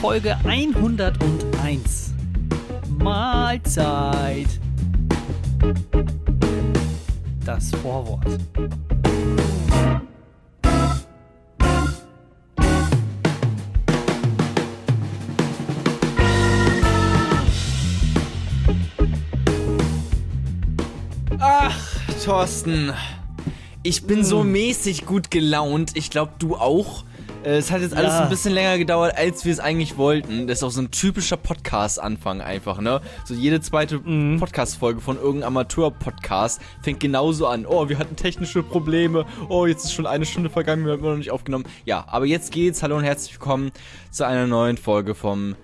Folge 101. Mahlzeit. Das Vorwort. Ach, Thorsten. Ich bin so mäßig gut gelaunt. Ich glaube, du auch. Äh, Es hat jetzt alles Ja. ein bisschen länger gedauert, als wir es eigentlich wollten. Das ist auch so ein typischer Podcast-Anfang einfach, ne? So jede zweite Podcast-Folge von irgendeinem Amateur-Podcast fängt genauso an. Oh, wir hatten technische Probleme. Oh, jetzt ist schon eine Stunde vergangen, wir haben immer noch nicht aufgenommen. Ja, aber jetzt geht's. Hallo und herzlich willkommen zu einer neuen Folge vom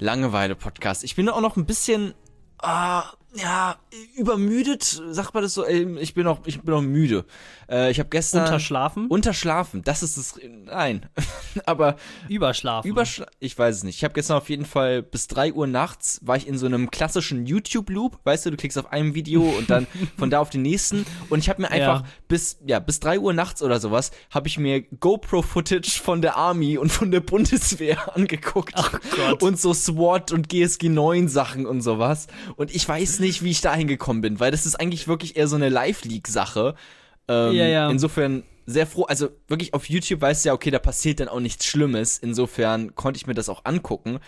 Langeweile-Podcast. Ich bin auch noch ein bisschen ah, ja, übermüdet, sagt man das so? Ich bin noch, ich bin noch müde. Äh, ich habe gestern Unterschlafen? Unterschlafen. Das ist das. Nein, aber Überschlafen. Überschla ich weiß es nicht. Ich habe gestern auf jeden Fall bis 3 Uhr nachts war ich in so einem klassischen YouTube-Loop. Weißt du, du klickst auf einem Video und dann von da auf den nächsten. Und ich habe mir einfach Ja. bis, ja, bis 3 Uhr nachts oder sowas, habe ich mir GoPro-Footage von der Army und von der Bundeswehr angeguckt. Ach Gott. Und so SWAT und GSG 9 Sachen und sowas. Und ich weiß nicht, wie ich da hingekommen bin, weil das ist eigentlich wirklich eher so eine Live-League-Sache. Ähm, Ja, ja. Insofern sehr froh, also wirklich auf YouTube weißt du ja, okay, da passiert dann auch nichts Schlimmes. Insofern konnte ich mir das auch angucken.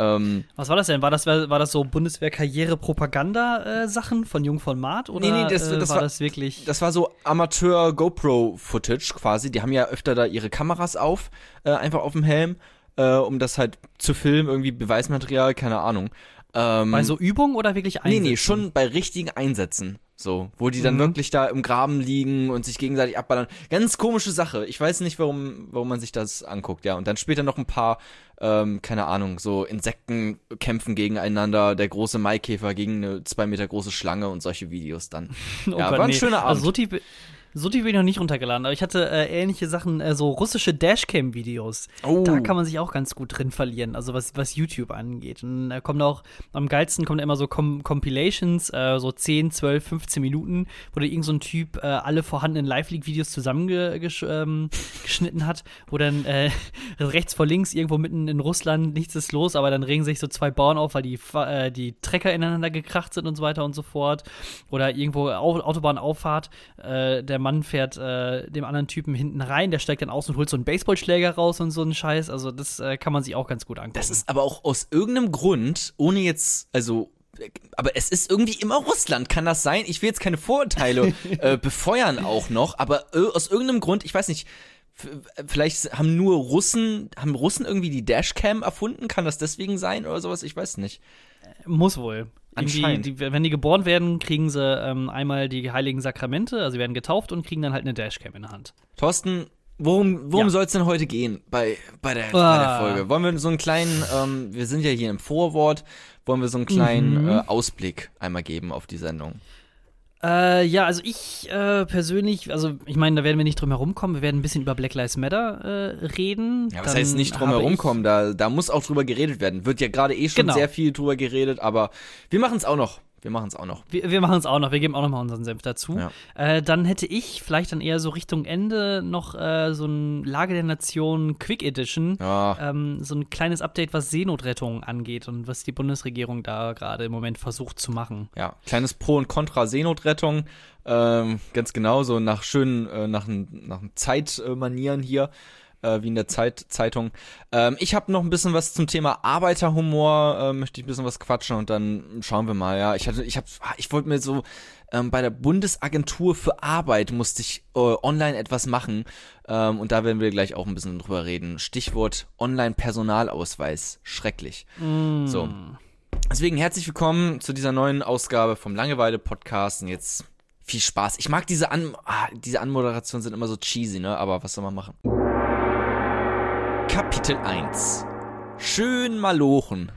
Ähm, Was war das denn? War das, war das so Bundeswehr-Karriere-Propaganda-Sachen von Jung von Maat? Oder Nee, nee, das- äh, das war, war- das wirklich. das war so Amateur-GoPro-Footage quasi. Die haben ja öfter da ihre Kameras auf, äh, einfach auf dem Helm, äh, um das halt zu filmen, irgendwie Beweismaterial, keine Ahnung. Ähm, bei so Übungen oder wirklich Nee, Einsätzen? nee, schon bei richtigen Einsätzen. So, wo die dann Mhm. wirklich da im Graben liegen und sich gegenseitig abballern. Ganz komische Sache. Ich weiß nicht, warum, warum man sich das anguckt, ja. Und dann später noch ein paar, ähm, keine Ahnung, so Insekten kämpfen gegeneinander, der große Maikäfer gegen eine zwei Meter große Schlange und solche Videos dann. Oh ja, Gott, war ein nee. schöner Abend. Also so tief, so tief bin ich noch nicht runtergeladen, aber ich hatte äh, ähnliche Sachen, äh, so russische Dashcam-Videos. Oh. Da kann man sich auch ganz gut drin verlieren, also was, was YouTube angeht. Und da kommen auch, am geilsten kommen immer so Com Compilations, äh, so 10, 12, 15 Minuten, wo da irgend so ein Typ äh, alle vorhandenen Live-League-Videos zusammengeschnitten ähm, hat, wo dann äh, rechts vor links irgendwo mitten in Russland nichts ist los, aber dann regen sich so zwei Bauern auf, weil die, äh, die Trecker ineinander gekracht sind und so weiter und so fort. Oder irgendwo Au Autobahnauffahrt, äh, der Mann fährt äh, dem anderen Typen hinten rein, der steigt dann aus und holt so einen Baseballschläger raus und so einen Scheiß. Also das äh, kann man sich auch ganz gut angucken. Das ist aber auch aus irgendeinem Grund, ohne jetzt, also, aber es ist irgendwie immer Russland, kann das sein? Ich will jetzt keine Vorurteile äh, befeuern auch noch, aber äh, aus irgendeinem Grund, ich weiß nicht, f- vielleicht haben nur Russen, haben Russen irgendwie die Dashcam erfunden? Kann das deswegen sein oder sowas? Ich weiß nicht. Muss wohl. Irgendwie, Anscheinend. die, wenn die geboren werden, kriegen sie ähm, einmal die heiligen Sakramente, also sie werden getauft und kriegen dann halt eine Dashcam in der Hand. Thorsten, worum, worum Ja. soll es denn heute gehen bei, bei, der, bei Ah. der Folge? Wollen wir so einen kleinen, ähm, wir sind ja hier im Vorwort, wollen wir so einen kleinen Mhm. äh, Ausblick einmal geben auf die Sendung? Äh, ja, also ich äh, persönlich, also ich meine, da werden wir nicht drum herum kommen. Wir werden ein bisschen über Black Lives Matter äh, reden. Ja, was Dann heißt nicht drum habe herum ich- kommen? Da, da muss auch drüber geredet werden. Wird ja gerade eh schon Genau. sehr viel drüber geredet, aber wir machen es auch noch. Wir machen es auch noch. Wir, wir machen es auch noch, wir geben auch noch mal unseren Senf dazu. Ja. Äh, dann hätte ich vielleicht dann eher so Richtung Ende noch äh, so ein Lage der Nation Quick Edition. Ja, Ähm, so ein kleines Update, was Seenotrettung angeht und was die Bundesregierung da gerade im Moment versucht zu machen. ja. Kleines Pro und Contra Seenotrettung. Ähm, ganz genau, so nach schönen, äh, nach, nach Zeitmanieren hier. Äh, wie in der Zeit Zeitung. Ähm, ich habe noch ein bisschen was zum Thema Arbeiterhumor, äh, möchte ich ein bisschen was quatschen und dann schauen wir mal, ja. Ich hatte, ich hab, ah, ich wollte mir so ähm, bei der Bundesagentur für Arbeit musste ich äh, online etwas machen ähm, und da werden wir gleich auch ein bisschen drüber reden. Stichwort Online-Personalausweis. Schrecklich. So. Deswegen herzlich willkommen zu dieser neuen Ausgabe vom Langeweile-Podcast und jetzt viel Spaß. Ich mag diese An ah, diese Anmoderationen sind immer so cheesy, ne? Aber was soll man machen? Kapitel 1. Schön malochen.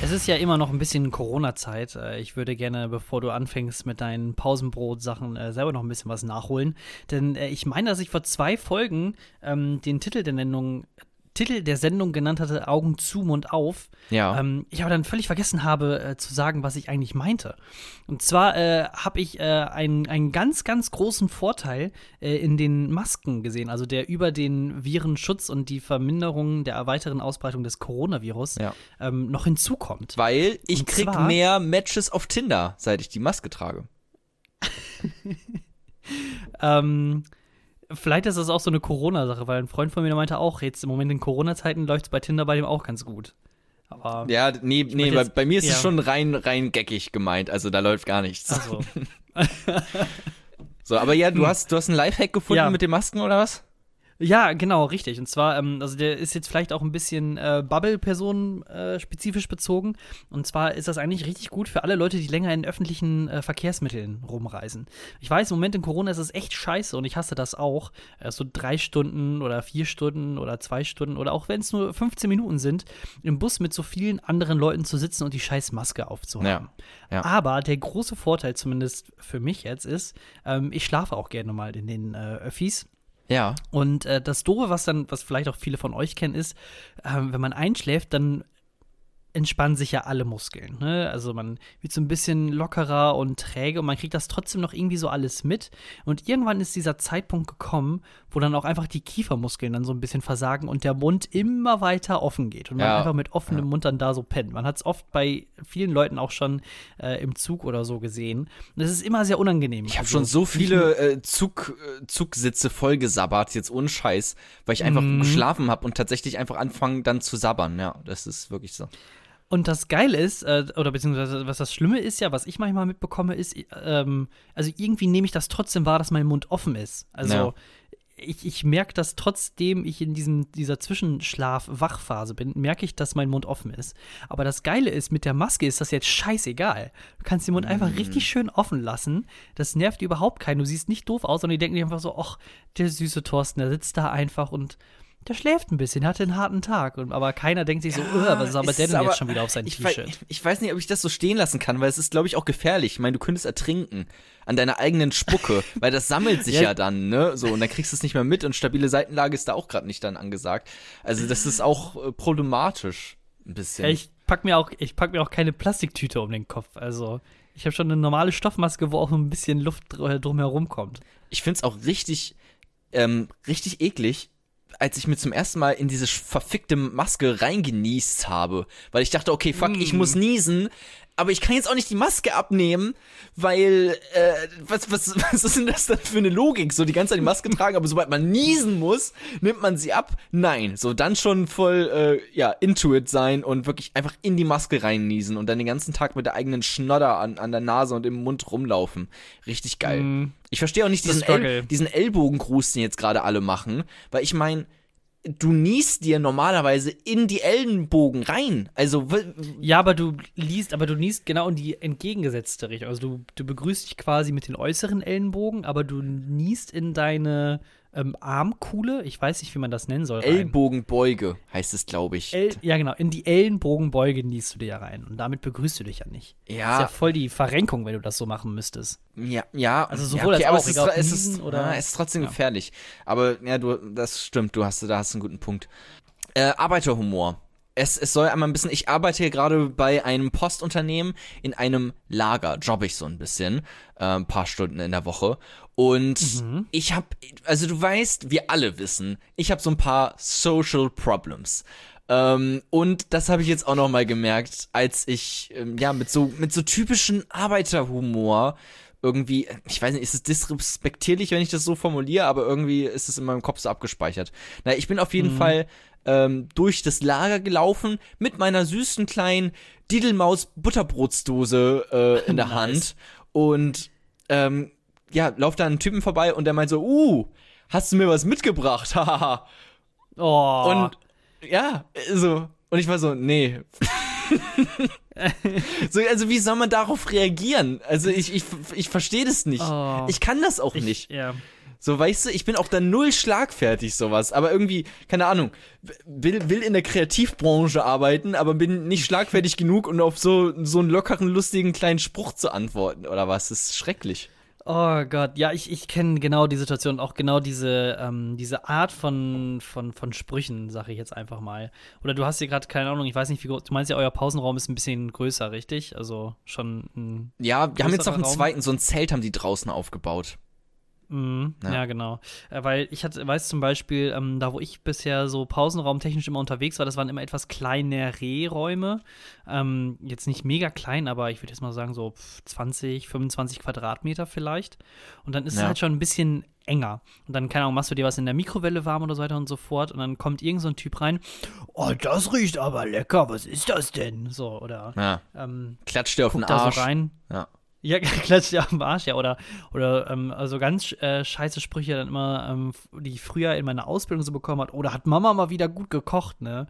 Es ist ja immer noch ein bisschen Corona-Zeit. Äh, Ich würde gerne, bevor du anfängst mit deinen Pausenbrot-Sachen, äh, selber noch ein bisschen was nachholen. Denn äh, ich meine, dass ich vor zwei Folgen ähm, den Titel der Nennung Titel der Sendung genannt hatte, Augen zu, Mund auf, Ja. ähm, ich aber dann völlig vergessen habe äh, zu sagen, was ich eigentlich meinte. Und zwar äh, habe ich äh, einen, einen ganz, ganz großen Vorteil äh, in den Masken gesehen, also der über den Virenschutz und die Verminderung der weiteren Ausbreitung des Coronavirus Ja. ähm, noch hinzukommt. Weil ich Und krieg mehr Matches auf Tinder, seit ich die Maske trage. Ähm, vielleicht ist das auch so eine Corona-Sache, weil ein Freund von mir meinte auch, jetzt im Moment in Corona-Zeiten läuft es bei Tinder bei dem auch ganz gut. Aber Ja, nee, nee, bei, jetzt- bei mir ist es ja. schon rein, rein geckig gemeint. Also da läuft gar nichts. also, So, aber ja, du hast, du hast einen Lifehack gefunden Hm. Ja. mit den Masken oder was? Ja, genau, richtig. Und zwar, ähm, also der ist jetzt vielleicht auch ein bisschen äh, Bubble-Personen äh, spezifisch bezogen. Und zwar ist das eigentlich richtig gut für alle Leute, die länger in öffentlichen äh, Verkehrsmitteln rumreisen. Ich weiß, im Moment in Corona ist es echt scheiße und ich hasse das auch. Äh, so drei Stunden oder vier Stunden oder zwei Stunden oder auch wenn es nur 15 Minuten sind, im Bus mit so vielen anderen Leuten zu sitzen und die scheiß Maske aufzuhaben. Ja, ja. Aber der große Vorteil, zumindest für mich jetzt, ist, ähm, ich schlafe auch gerne mal in den äh, Öffis. Ja. Und äh, das Doofe, was dann, was vielleicht auch viele von euch kennen, ist, ähm, wenn man einschläft, dann entspannen sich ja alle Muskeln. Ne? Also man wird so ein bisschen lockerer und träge und man kriegt das trotzdem noch irgendwie so alles mit. Und irgendwann ist dieser Zeitpunkt gekommen, wo dann auch einfach die Kiefermuskeln dann so ein bisschen versagen und der Mund immer weiter offen geht und man Ja. einfach mit offenem Mund dann da so pennt. Man hat es oft bei vielen Leuten auch schon äh, im Zug oder so gesehen. Und es ist immer sehr unangenehm. Ich habe Also schon so viele äh, Zug, äh, Zugsitze vollgesabbert, jetzt ohne Scheiß, weil ich einfach Mhm. geschlafen habe und tatsächlich einfach anfangen dann zu sabbern. Ja, das ist wirklich so. Und das Geile ist, äh, oder beziehungsweise was das Schlimme ist ja, was ich manchmal mitbekomme, ist, ähm, also irgendwie nehme ich das trotzdem wahr, dass mein Mund offen ist. Also Ja. ich, ich merke, dass trotzdem ich in diesem, dieser Zwischenschlaf-Wachphase bin, merke ich, dass mein Mund offen ist. Aber das Geile ist, mit der Maske ist das jetzt scheißegal. Du kannst den Mund einfach richtig schön offen lassen. Das nervt überhaupt keinen. Du siehst nicht doof aus, sondern die denken dir einfach so, ach, der süße Thorsten, der sitzt da einfach und der schläft ein bisschen, hatte einen harten Tag. Und, aber keiner denkt sich so, "Ugh, was aber es der ist denn aber- jetzt schon wieder auf sein ich, T-Shirt? ich weiß nicht, ob ich das so stehen lassen kann, weil es ist, glaube ich, auch gefährlich. Ich meine, du könntest ertrinken an deiner eigenen Spucke, weil das sammelt sich ja. Ja. dann, ne? So, und dann kriegst du es nicht mehr mit und stabile Seitenlage ist da auch gerade nicht dann angesagt. Also, das ist auch äh, problematisch. Ein bisschen. Ja, ich pack mir auch, ich pack mir auch keine Plastiktüte um den Kopf. Also ich habe schon eine normale Stoffmaske, wo auch ein bisschen Luft dr drumherum kommt. ich find's auch richtig, ähm, richtig eklig, als ich mir zum ersten Mal in diese verfickte Maske reingenießt habe. Weil ich dachte, okay, fuck, ich Mm. muss niesen. Aber ich kann jetzt auch nicht die Maske abnehmen, weil, äh, was, was, was ist denn das dann für eine Logik? So die ganze Zeit die Maske tragen, aber sobald man niesen muss, nimmt man sie ab? Nein. So dann schon voll, äh, ja, into it sein und wirklich einfach in die Maske reinniesen und dann den ganzen Tag mit der eigenen Schnodder an, an der Nase und im Mund rumlaufen. Richtig geil. Mm. Ich verstehe auch nicht diesen. El diesen Ellbogengruß, den jetzt gerade alle machen, weil ich meine, du niest dir normalerweise in die Ellenbogen rein. Also, Ja, aber du liest, aber du liest genau in die entgegengesetzte Richtung. Also du, du begrüßt dich quasi mit den äußeren Ellenbogen, aber du niest in deine ähm, Armkuhle. Ich weiß nicht, wie man das nennen soll. rein. Ellbogenbeuge heißt es, glaube ich. El ja, genau. In die Ellenbogenbeuge niest du dir ja rein. Und damit begrüßt du dich ja nicht. Das ist ja ja, voll die Verrenkung, wenn du das so machen müsstest. ja, ja. Also ja, sowohl als aber auch, es ist, es ist, oder- ja, es ist trotzdem Ja. gefährlich. Aber ja, du, das stimmt, du hast, da hast einen guten Punkt. Äh, Arbeiterhumor. Es, es soll einmal ein bisschen, ich arbeite hier gerade bei einem Postunternehmen in einem Lager, jobbe ich so ein bisschen, äh, ein paar Stunden in der Woche. Und ich habe, also du weißt, wir alle wissen, ich habe so ein paar Social Problems. Ähm, und das habe ich jetzt auch noch mal gemerkt, als ich ähm, ja mit so mit so typischen Arbeiterhumor irgendwie, ich weiß nicht, ist es disrespektierlich, wenn ich das so formuliere, aber irgendwie ist es in meinem Kopf so abgespeichert. Na, ich bin auf jeden Fall ähm, durch das Lager gelaufen mit meiner süßen kleinen Didelmaus Butterbrotsdose äh, in der Nice. Hand und ähm, ja, lauf da einen Typen vorbei und der meint so, uh, hast du mir was mitgebracht? Hahaha. Oh. Und ja, so. Und ich war so, nee. so, also wie soll man darauf reagieren? Also ich, ich, ich verstehe das nicht. Oh. Ich kann das auch ich, nicht. Ja. So, weißt du, ich bin auch da null schlagfertig, sowas. Aber irgendwie, keine Ahnung, will, will in der Kreativbranche arbeiten, aber bin nicht schlagfertig genug, um auf so, so einen lockeren, lustigen kleinen Spruch zu antworten. Oder was? Das ist schrecklich. Oh Gott, ja, ich, ich kenne genau die Situation, auch genau diese, ähm, diese Art von, von, von Sprüchen, sage ich jetzt einfach mal. Oder du hast hier gerade, keine Ahnung, ich weiß nicht, wie groß, du meinst ja, euer Pausenraum ist ein bisschen größer, richtig? Also schon ein. Ja, wir haben jetzt noch einen Raum. zweiten, so ein Zelt haben die draußen aufgebaut. Mhm, Ja. ja. genau. Äh, weil ich hatte, weiß zum Beispiel, ähm, da wo ich bisher so pausenraumtechnisch immer unterwegs war, das waren immer etwas kleinere Räume. Ähm, jetzt nicht mega klein, aber ich würde jetzt mal sagen so pf, 20, 25 Quadratmeter vielleicht. Und dann ist es Ja. halt schon ein bisschen enger. Und dann, keine Ahnung, machst du dir was in der Mikrowelle warm oder so weiter und so fort. Und dann kommt irgend so ein Typ rein. Oh, das riecht aber lecker. Was ist das denn? So, oder Ja. ähm, Klatscht dir auf den Arsch. so rein. Ja. Ja, klatscht ja am Arsch, ja. Oder, oder ähm, also ganz äh, scheiße Sprüche dann immer, ähm, die ich früher in meiner Ausbildung so bekommen hat. Oder hat Mama mal wieder gut gekocht, ne?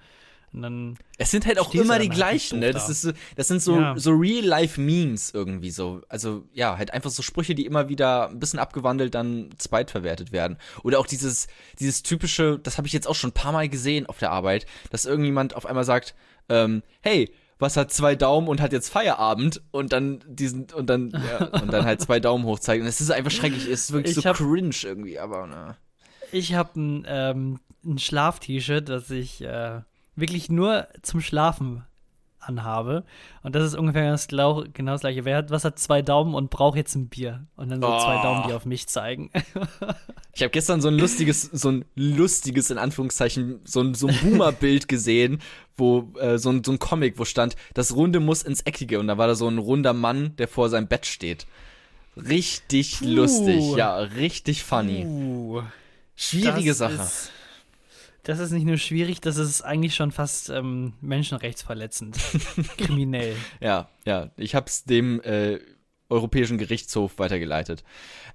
Und dann, Es sind halt auch immer die halt gleichen, ne? da. Das, ist, so- das sind so, Ja. so Real-Life-Memes irgendwie so. Also, ja, halt einfach so Sprüche, die immer wieder ein bisschen abgewandelt dann zweitverwertet werden. Oder auch dieses, dieses typische, das habe ich jetzt auch schon ein paar Mal gesehen auf der Arbeit, dass irgendjemand auf einmal sagt, ähm, hey, was hat zwei Daumen und hat jetzt Feierabend und dann diesen und dann ja, und dann halt zwei Daumen hoch zeigen. Und es ist einfach schrecklich, es ist wirklich Ich so hab- cringe irgendwie, aber ne. ich habe ein, ähm, ein Schlaf-T-Shirt, das ich äh, wirklich nur zum Schlafen anhabe. Und das ist ungefähr das, genau das gleiche. Wer hat, was hat zwei Daumen und braucht jetzt ein Bier? Und dann so zwei Oh. Daumen, die auf mich zeigen. Ich habe gestern so ein lustiges, so ein lustiges, in Anführungszeichen, so ein, so ein Boomer-Bild gesehen, wo, äh, so ein, so ein Comic, wo stand, das Runde muss ins Eckige. Und da war da so ein runder Mann, der vor seinem Bett steht. Richtig Puh. lustig, ja, richtig funny. Uh. Schwierige das Sache. Ist, das ist nicht nur schwierig, das ist eigentlich schon fast ähm, menschenrechtsverletzend. Kriminell. Ja, ja, ich hab's dem äh, Europäischen Gerichtshof weitergeleitet.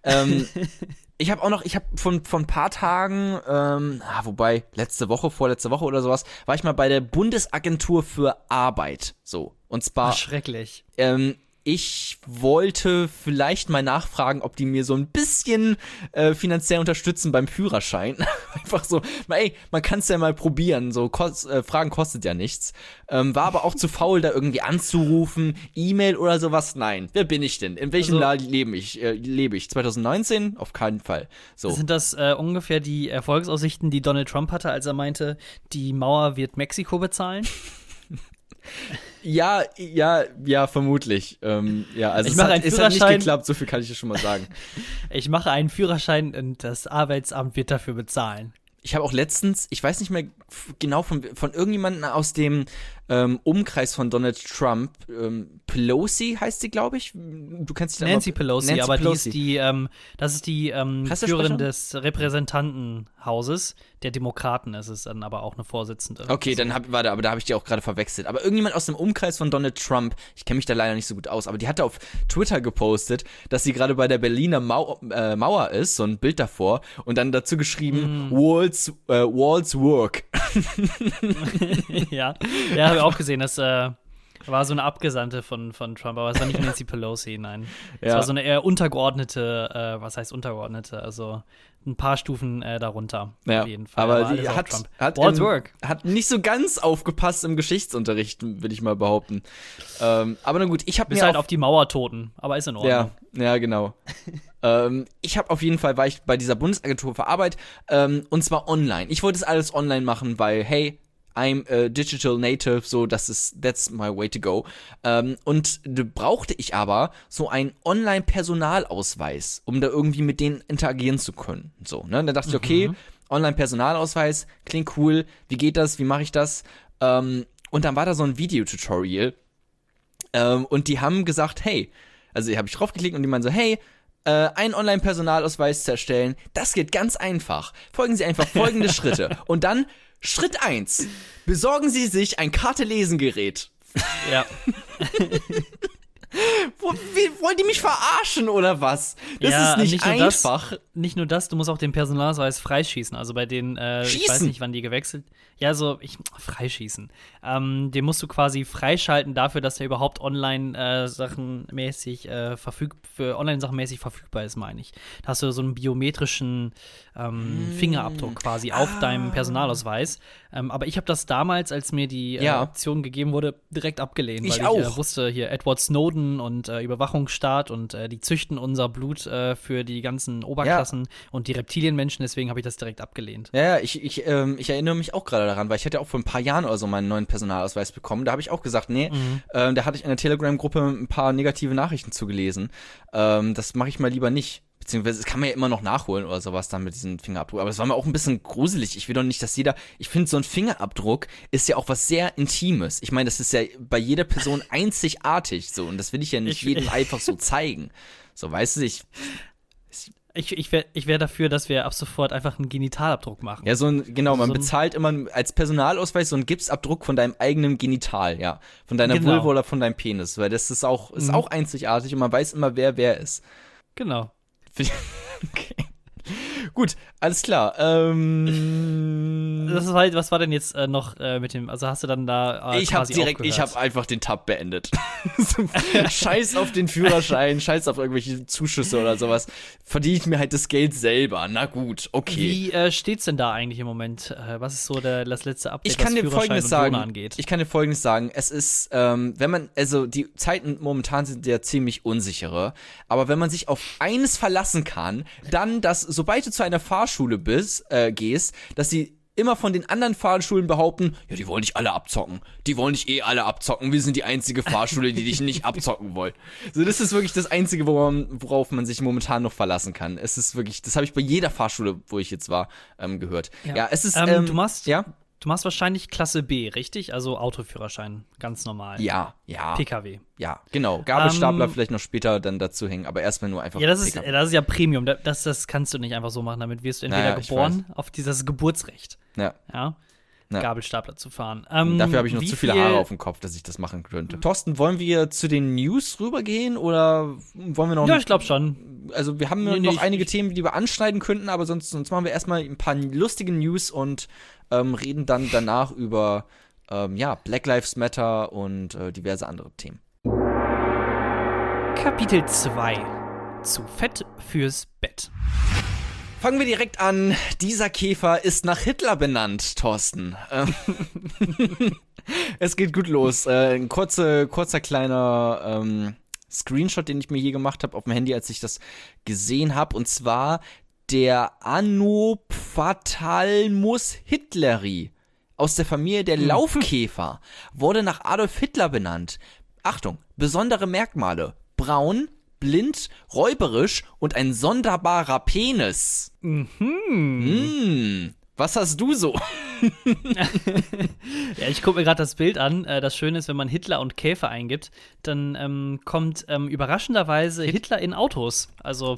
Ähm, ich habe auch noch, ich habe von von ein paar Tagen, ähm, ah, wobei letzte Woche, vorletzte Woche oder sowas, war ich mal bei der Bundesagentur für Arbeit. So und zwar Schrecklich. ähm, ich wollte vielleicht mal nachfragen, ob die mir so ein bisschen äh, finanziell unterstützen beim Führerschein. Einfach so, mal, ey, man kann es ja mal probieren. So kost, äh, Fragen kostet ja nichts. Ähm, war aber auch zu faul, da irgendwie anzurufen, E-Mail oder sowas. Nein, wer bin ich denn? In welchem Also- Jahr lebe ich? Äh, lebe ich 2019? Auf keinen Fall. So. Sind das äh, ungefähr die Erfolgsaussichten, die Donald Trump hatte, als er meinte, die Mauer wird Mexiko bezahlen? Ja, ja, ja, vermutlich. Ähm, ja, also Ich es, mache hat, einen hat nicht Führerschein. geklappt, so viel kann ich dir schon mal sagen. Ich mache einen Führerschein und das Arbeitsamt wird dafür bezahlen. Ich habe auch letztens, ich weiß nicht mehr genau von, von irgendjemandem aus dem ähm, Umkreis von Donald Trump, ähm, Pelosi heißt sie, glaube ich. Du kennst da Nancy Pelosi, Nancy aber Pelosi. die ist die, ähm, das ist die ähm? Führerin des Repräsentantenhauses. Der Demokraten ist es dann aber auch eine Vorsitzende. Okay, dann hab, warte, aber da habe ich die auch gerade verwechselt. Aber irgendjemand aus dem Umkreis von Donald Trump, ich kenne mich da leider nicht so gut aus, aber die hatte auf Twitter gepostet, dass sie gerade bei der Berliner Mau äh, Mauer ist, so ein Bild davor, und dann dazu geschrieben, Walls, äh, Walls Work. ja, ja habe ich auch gesehen. Das äh, war so eine Abgesandte von, von Trump, aber es war nicht Nancy Pelosi, nein. Es Ja. war so eine eher untergeordnete, äh, was heißt untergeordnete, also ein paar Stufen äh, darunter. Ja, auf jeden Fall. aber die auf hat, hat, im- work. hat nicht so ganz aufgepasst im Geschichtsunterricht, würde ich mal behaupten. Ähm, aber na gut, ich habe mir halt auf, auf die Mauertoten, aber ist in Ordnung. ja, ja, genau. ähm, ich habe auf jeden Fall, war ich bei dieser Bundesagentur für Arbeit, ähm, und zwar online. Ich wollte es alles online machen, weil, hey, I'm a digital native, so das ist, that's my way to go. Ähm, und da brauchte ich aber so einen Online-Personalausweis, um da irgendwie mit denen interagieren zu können. So, ne? Da dachte ich, okay, Online-Personalausweis, klingt cool, wie geht das, wie mache ich das? Ähm, und dann war da so ein Videotutorial ähm, und die haben gesagt, hey, also habe ich draufgeklickt und die meinen so, hey, äh, einen Online-Personalausweis zu erstellen, das geht ganz einfach. Folgen Sie einfach folgende Schritte. Und dann Schritt eins: Besorgen Sie sich ein Karte-Lesen-Gerät. Ja. Wie, wollen die mich verarschen oder was? Das Ja, ist nicht, nicht nur das, einfach. Nicht nur das, du musst auch den Personalausweis freischießen. Also bei den, äh, ich weiß nicht, wann die gewechselt. Ja, so, ich, freischießen. Ähm, den musst du quasi freischalten dafür, dass der überhaupt online äh, Sachen mäßig äh, verfüg für Online-Sachen mäßig verfügbar ist, meine ich. Da hast du so einen biometrischen ähm, Hm. Fingerabdruck quasi auf Ah. deinem Personalausweis. Ähm, aber ich habe das damals, als mir die äh, Ja. Option gegeben wurde, direkt abgelehnt, Ich weil ich äh, auch. wusste, hier Edward Snowden und äh, Überwachungsstaat und äh, die züchten unser Blut äh, für die ganzen Oberklassen und die Reptilienmenschen, deswegen habe ich das direkt abgelehnt. Ja, ja, ich, ich, ähm, ich erinnere mich auch gerade daran, weil ich hatte auch vor ein paar Jahren oder so meinen neuen Personalausweis bekommen. Da habe ich auch gesagt, nee, Mhm. ähm, da hatte ich in der Telegram-Gruppe ein paar negative Nachrichten zugelesen. Ähm, das mache ich mal lieber nicht. Beziehungsweise, das kann man ja immer noch nachholen oder sowas dann mit diesem Fingerabdruck. Aber es war mir auch ein bisschen gruselig. Ich will doch nicht, dass jeder. Ich finde, so ein Fingerabdruck ist ja auch was sehr Intimes. Ich meine, das ist ja bei jeder Person einzigartig so. Und das will ich ja nicht Ich- jedem einfach so zeigen. So, weißt du, ich. Ich, ich wäre ich wär dafür, dass wir ab sofort einfach einen Genitalabdruck machen. Ja, so ein, genau, man So bezahlt immer als Personalausweis so einen Gipsabdruck von deinem eigenen Genital, ja. Von deiner Genau. Vulva oder von deinem Penis. Weil das ist auch, ist Mhm. auch einzigartig und man weiß immer, wer wer ist. Genau. okay. Gut, alles klar. Ähm, Das ist halt, was war denn jetzt äh, noch äh, mit dem, also hast du dann da äh, ich habe direkt, ich aufgehört? habe einfach den Tab beendet. Scheiß auf den Führerschein, scheiß auf irgendwelche Zuschüsse oder sowas. Verdiene ich mir halt das Geld selber. Na gut, okay. Wie äh, steht's denn da eigentlich im Moment? Äh, was ist so der, das letzte Update, Ich kann was dir Folgendes sagen. Angeht? Ich kann dir Folgendes sagen. Es ist, ähm, wenn man, also die Zeiten momentan sind ja ziemlich unsichere. Aber wenn man sich auf eines verlassen kann, dann, dass sobald du zu einer Fahrschule bist, äh, gehst, dass sie immer von den anderen Fahrschulen behaupten, ja, die wollen dich alle abzocken. Die wollen dich eh alle abzocken. Wir sind die einzige Fahrschule, die dich nicht abzocken wollen. So, das ist wirklich das Einzige, worauf, worauf man sich momentan noch verlassen kann. Es ist wirklich, das habe ich bei jeder Fahrschule, wo ich jetzt war, ähm, gehört. Ja, es ist, Ähm, ähm, du machst, ja, du machst wahrscheinlich Klasse B, richtig? Also Autoführerschein, ganz normal. ja, ja. PKW. Ja, genau. Gabelstapler Ähm, vielleicht noch später dann dazu hängen, aber erstmal nur einfach. Ja, das ist, das ist ja Premium. Da- Das, das kannst du nicht einfach so machen. Damit wirst du entweder Naja, geboren auf dieses Geburtsrecht. ja. Ja. Ja. Gabelstapler zu fahren. Ähm, Dafür habe ich noch wie zu viele viel- Haare auf dem Kopf, dass ich das machen könnte. Thorsten, wollen wir zu den News rübergehen oder wollen wir noch. Ja, ich glaube schon. also, wir haben Nee, nee, noch ich- einige ich- Themen, die wir anschneiden könnten, aber sonst, sonst machen wir erstmal ein paar lustige News und ähm, reden dann danach über ähm, ja, Black Lives Matter und äh, diverse andere Themen. Kapitel 2. Zu fett fürs Bett. Fangen wir direkt an. Dieser Käfer ist nach Hitler benannt, Thorsten. Ähm, es geht gut los. Äh, ein kurzer, kurzer kleiner ähm, Screenshot, den ich mir hier gemacht habe auf dem Handy, als ich das gesehen habe. Und zwar der Anophthalmus hitleri aus der Familie der Laufkäfer wurde nach Adolf Hitler benannt. Achtung, besondere Merkmale. Braun, blind, räuberisch und ein sonderbarer Penis. Mhm. Hm, was hast du so? Ja, ich gucke mir gerade das Bild an. Äh, das Schöne ist, wenn man Hitler und Käfer eingibt, dann ähm, kommt ähm, überraschenderweise Hitler in Autos. Also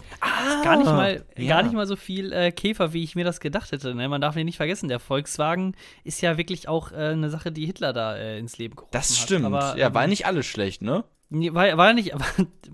gar nicht mal, Ah, ja. gar nicht mal so viel äh, Käfer, wie ich mir das gedacht hätte. Ne? Man darf ihn nicht vergessen, der Volkswagen ist ja wirklich auch äh, eine Sache, die Hitler da äh, ins Leben gerufen Das hat. stimmt. Aber, ja, war ähm, nicht alles schlecht, ne? nee, war, war, nicht, war,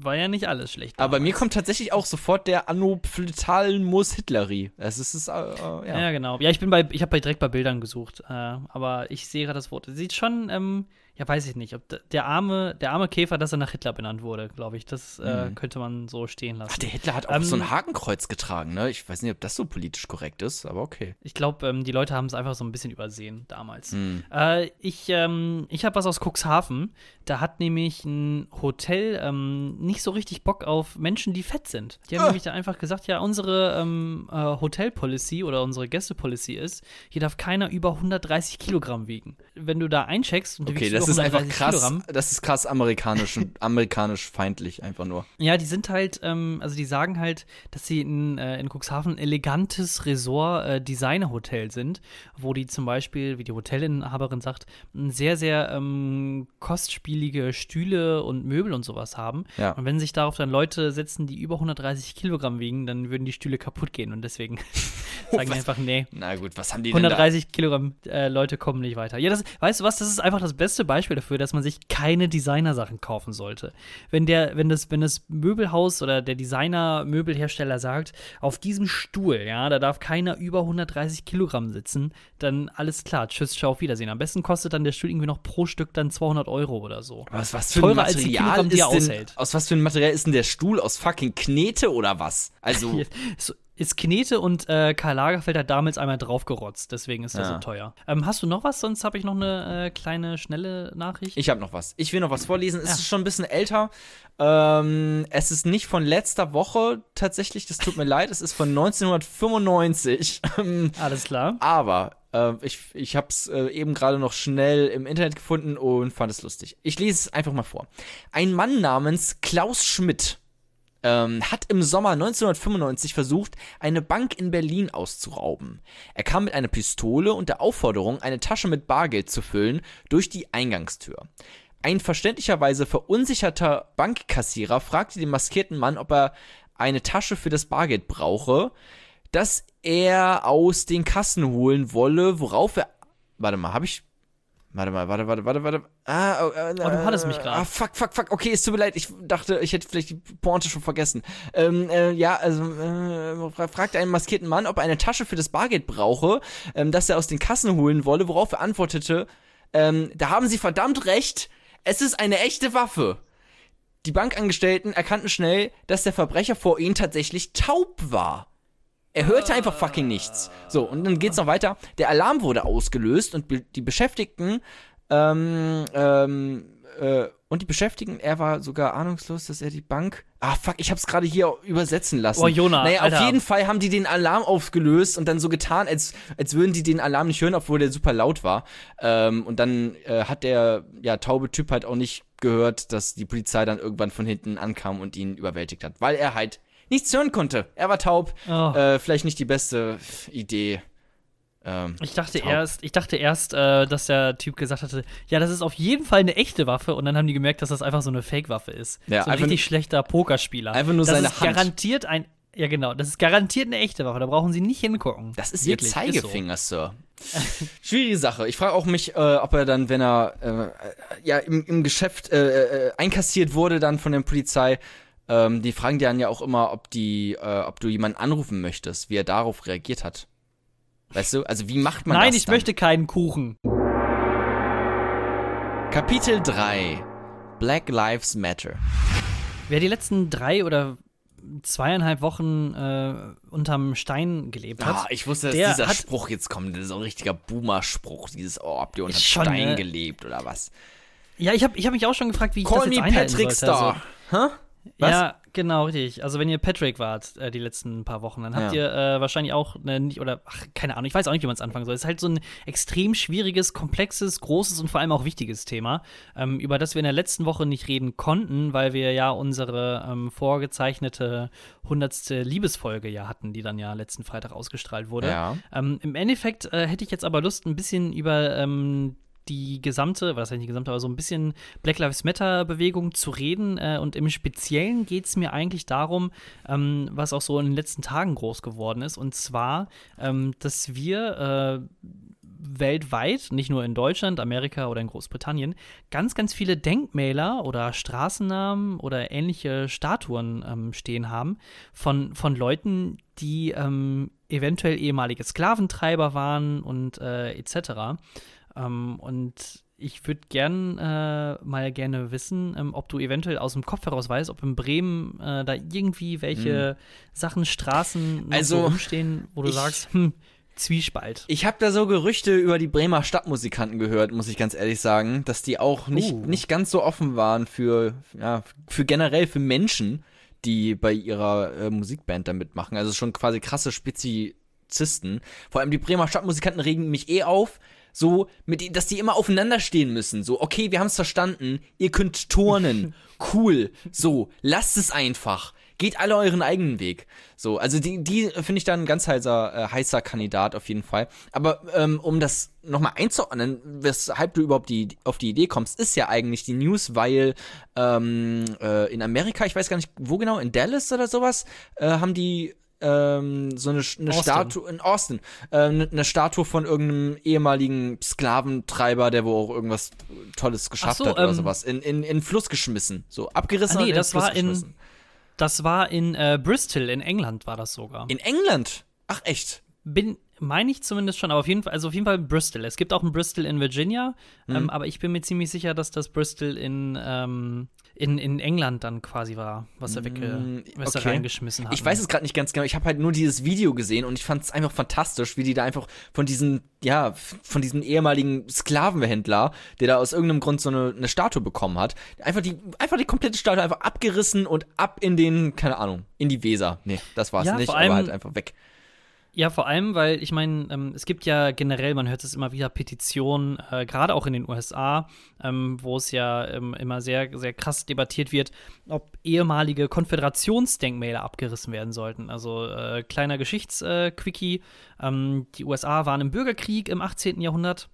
war ja nicht alles schlecht. Aber damals. mir kommt tatsächlich auch sofort der Anophthalmus hitleri. Es ist, es äh, äh, ja. Ja. genau. Ja, ich bin bei, ich habe bei direkt bei Bildern gesucht, äh, aber ich sehe gerade das Wort. Sieht schon, ähm, ja, weiß ich nicht, ob der arme, der arme Käfer, dass er nach Hitler benannt wurde, glaube ich. Das äh, Mhm. könnte man so stehen lassen. Ach, der Hitler hat auch Ähm, so ein Hakenkreuz getragen, ne? Ich weiß nicht, ob das so politisch korrekt ist, aber okay. Ich glaube, ähm, die Leute haben es einfach so ein bisschen übersehen damals. Hm. Äh, ich ähm, ich habe was aus Cuxhaven. Da hat nämlich ein Hotel ähm, nicht so richtig Bock auf Menschen, die fett sind. Die haben Ah. nämlich da einfach gesagt, ja, unsere ähm, äh, Hotel-Policy oder unsere Gäste-Policy ist, hier darf keiner über 130 Kilogramm wiegen. Wenn du da eincheckst und du Okay, wiegst das ist einfach 130 krass. Kilogramm, Das ist krass amerikanisch und amerikanisch feindlich einfach nur. Ja, die sind halt, ähm, also die sagen halt, dass sie in, äh, in Cuxhaven ein elegantes Resort äh, sind, wo die zum Beispiel, wie die Hotelinhaberin sagt, sehr, sehr ähm, kostspielige Stühle und Möbel und sowas haben. Ja. Und wenn sich darauf dann Leute setzen, die über 130 Kilogramm wiegen, dann würden die Stühle kaputt gehen. Und deswegen sagen die was? einfach, nee. Na gut, was haben die denn da? 130 Kilogramm äh, Leute kommen nicht weiter. Ja, das, weißt du was, das ist einfach das beste Beispiel dafür, dass man sich keine Designersachen kaufen sollte. Wenn der, wenn das, wenn das Möbelhaus oder der Designer-Möbelhersteller sagt, auf diesem Stuhl, ja, da darf keiner über 130 Kilogramm sitzen, dann alles klar, tschüss, ciao, auf Wiedersehen. Am besten kostet dann der Stuhl irgendwie noch pro Stück dann 200 Euro oder so. Was, was für ein Teurer als die Material Kilogramm, die ist er denn, aushält. Aus was für ein Material ist denn der Stuhl? Aus fucking Knete oder was? Also, So, ist Knete und äh, Karl Lagerfeld hat damals einmal draufgerotzt, deswegen ist er Ja. so teuer. Ähm, hast du noch was? Sonst habe ich noch eine äh, kleine, schnelle Nachricht. Ich habe noch was. Ich will noch was vorlesen. Es Ja. ist schon ein bisschen älter. Ähm, es ist nicht von letzter Woche tatsächlich. Das tut mir leid. Es ist von 1995. Ähm, Alles klar. Aber äh, ich, ich habe es äh, eben gerade noch schnell im Internet gefunden und fand es lustig. Ich lese es einfach mal vor. Ein Mann namens Klaus Schmidt ähm, hat im Sommer 1995 versucht, eine Bank in Berlin auszurauben. Er kam mit einer Pistole und der Aufforderung, eine Tasche mit Bargeld zu füllen, durch die Eingangstür. Ein verständlicherweise verunsicherter Bankkassierer fragte den maskierten Mann, ob er eine Tasche für das Bargeld brauche, das er aus den Kassen holen wolle, worauf er. Warte mal, habe ich. Warte mal, warte, warte, warte, warte. Ah, oh, äh, Oh, du hattest mich grad. Ah, fuck, fuck, fuck. Okay, es tut mir leid. Ich dachte, ich hätte vielleicht die Pointe schon vergessen. Ähm, äh, ja, also, äh, fra- fragte einen maskierten Mann, ob er eine Tasche für das Bargeld brauche, ähm, das er aus den Kassen holen wolle, worauf er antwortete, ähm, da haben Sie verdammt recht. Es ist eine echte Waffe. Die Bankangestellten erkannten schnell, dass der Verbrecher vor ihnen tatsächlich taub war. Er hörte einfach fucking nichts. So, und dann geht's noch weiter. Der Alarm wurde ausgelöst und be die Beschäftigten, ähm, ähm, äh, und die Beschäftigten, er war sogar ahnungslos, dass er die Bank. Ah, fuck, ich hab's gerade hier übersetzen lassen. Oh, Jonah, Naja, Alter. auf jeden Fall haben die den Alarm aufgelöst und dann so getan, als, als würden die den Alarm nicht hören, obwohl der super laut war. Ähm, und dann äh, hat der ja, taube Typ halt auch nicht gehört, dass die Polizei dann irgendwann von hinten ankam und ihn überwältigt hat, weil er halt nichts hören konnte. Er war taub. Oh. Äh, vielleicht nicht die beste Idee. Ähm, Ich dachte taub. erst, ich dachte erst, äh, dass der Typ gesagt hatte, ja, das ist auf jeden Fall eine echte Waffe und dann haben die gemerkt, dass das einfach so eine Fake-Waffe ist. Ja, so ein einfach richtig schlechter Pokerspieler. einfach nur das seine ist Hand. garantiert ein, ja genau, das ist garantiert eine echte Waffe, da brauchen sie nicht hingucken. Das ist Wirklich, ihr ist so. Zeigefinger, Sir. Schwierige Sache. Ich frage auch mich, äh, ob er dann, wenn er äh, äh, ja im, im Geschäft äh, äh, einkassiert wurde dann von der Polizei, ähm, die fragen dir dann ja auch immer, ob die, äh, ob du jemanden anrufen möchtest, wie er darauf reagiert hat. Weißt du? Also wie macht man Nein, das ich dann? möchte keinen Kuchen. Kapitel 3 Black Lives Matter. Wer die letzten drei oder zweieinhalb Wochen äh, unterm Stein gelebt hat, Ah, ich wusste, dass dieser hat- Spruch jetzt kommt. Das ist so ein richtiger Boomer-Spruch. Dieses, oh, habt ihr unter Ist schon, Stein ne? gelebt oder was? ja, ich habe ich hab mich auch schon gefragt, wie ich Call das jetzt me einhalten Patrick sollte. Also, Star. Was? Ja, genau, richtig. Also wenn ihr Patrick wart äh, die letzten paar Wochen, dann habt Ja. ihr äh, wahrscheinlich auch eine, nicht, oder ach, keine Ahnung, ich weiß auch nicht, wie man es anfangen soll. Es ist halt so ein extrem schwieriges, komplexes, großes und vor allem auch wichtiges Thema, ähm, über das wir in der letzten Woche nicht reden konnten, weil wir ja unsere ähm, vorgezeichnete hundertste Liebesfolge ja hatten, die dann ja letzten Freitag ausgestrahlt wurde. Ja. Ähm, Im Endeffekt äh, hätte ich jetzt aber Lust, ein bisschen über ähm, die gesamte, was heißt nicht die gesamte, aber so ein bisschen Black Lives Matter-Bewegung zu reden. Äh, und im Speziellen geht es mir eigentlich darum, ähm, was auch so in den letzten Tagen groß geworden ist. Und zwar, ähm, dass wir äh, weltweit, nicht nur in Deutschland, Amerika oder in Großbritannien, ganz, ganz viele Denkmäler oder Straßennamen oder ähnliche Statuen ähm, stehen haben von, von Leuten, die ähm, eventuell ehemalige Sklaventreiber waren und äh, etc. Ähm, und ich würde gern äh, mal gerne wissen, ähm, ob du eventuell aus dem Kopf heraus weißt, ob in Bremen äh, da irgendwie welche Sachen, Straßen Also, so rumstehen, wo du ich- sagst, hm, Zwiespalt. Ich habe da so Gerüchte über die Bremer Stadtmusikanten gehört, muss ich ganz ehrlich sagen, dass die auch nicht, Uh. nicht ganz so offen waren für, ja, für generell für Menschen, die bei ihrer äh, Musikband da mitmachen. Also schon quasi krasse Spezizisten. Vor allem die Bremer Stadtmusikanten regen mich eh auf, so, mit, dass die immer aufeinander stehen müssen. So, okay, wir haben es verstanden, ihr könnt turnen. Cool. So, lasst es einfach. Geht alle euren eigenen Weg. So, also die, die finde ich dann ein ganz heißer, äh, heißer Kandidat auf jeden Fall. Aber ähm, um das nochmal einzuordnen, weshalb du überhaupt die, auf die Idee kommst, ist ja eigentlich die News, weil ähm, äh, in Amerika, ich weiß gar nicht, wo genau, in Dallas oder sowas, äh, haben die ähm, so eine, eine. Statue in Austin, äh, eine, eine Statue von irgendeinem ehemaligen Sklaventreiber, der wo auch irgendwas Tolles geschafft so, hat oder ähm, sowas, in, in, in Fluss geschmissen, so abgerissen. Ah, nee, und das Fluss war in-. Das war in äh, Bristol, in England war das sogar. in England. Ach echt? Bin, Meine ich zumindest schon, aber auf jeden Fall, also auf jeden Fall Bristol. Es gibt auch ein Bristol in Virginia, Mhm. ähm, aber ich bin mir ziemlich sicher, dass das Bristol in, ähm, in, in England dann quasi war, was er, wegge Mm, was er okay. reingeschmissen hat. Ich weiß es gerade nicht ganz genau. Ich habe halt nur dieses Video gesehen und ich fand es einfach fantastisch, wie die da einfach von diesen, ja, von diesem ehemaligen Sklavenhändler, der da aus irgendeinem Grund so eine, eine Statue bekommen hat, einfach die, einfach die komplette Statue einfach abgerissen und ab in den, keine Ahnung, in die Weser. Nee, das war's Ja, nicht, allem- aber halt einfach weg. Ja, vor allem, weil ich meine, ähm, es gibt ja generell, man hört es immer wieder, Petitionen, äh, gerade auch in den USA, ähm, wo es ja ähm, immer sehr, sehr krass debattiert wird, ob ehemalige Konföderationsdenkmäler abgerissen werden sollten. Also äh, kleiner Geschichtsquickie, ähm, die USA waren im Bürgerkrieg im 18. Jahrhundert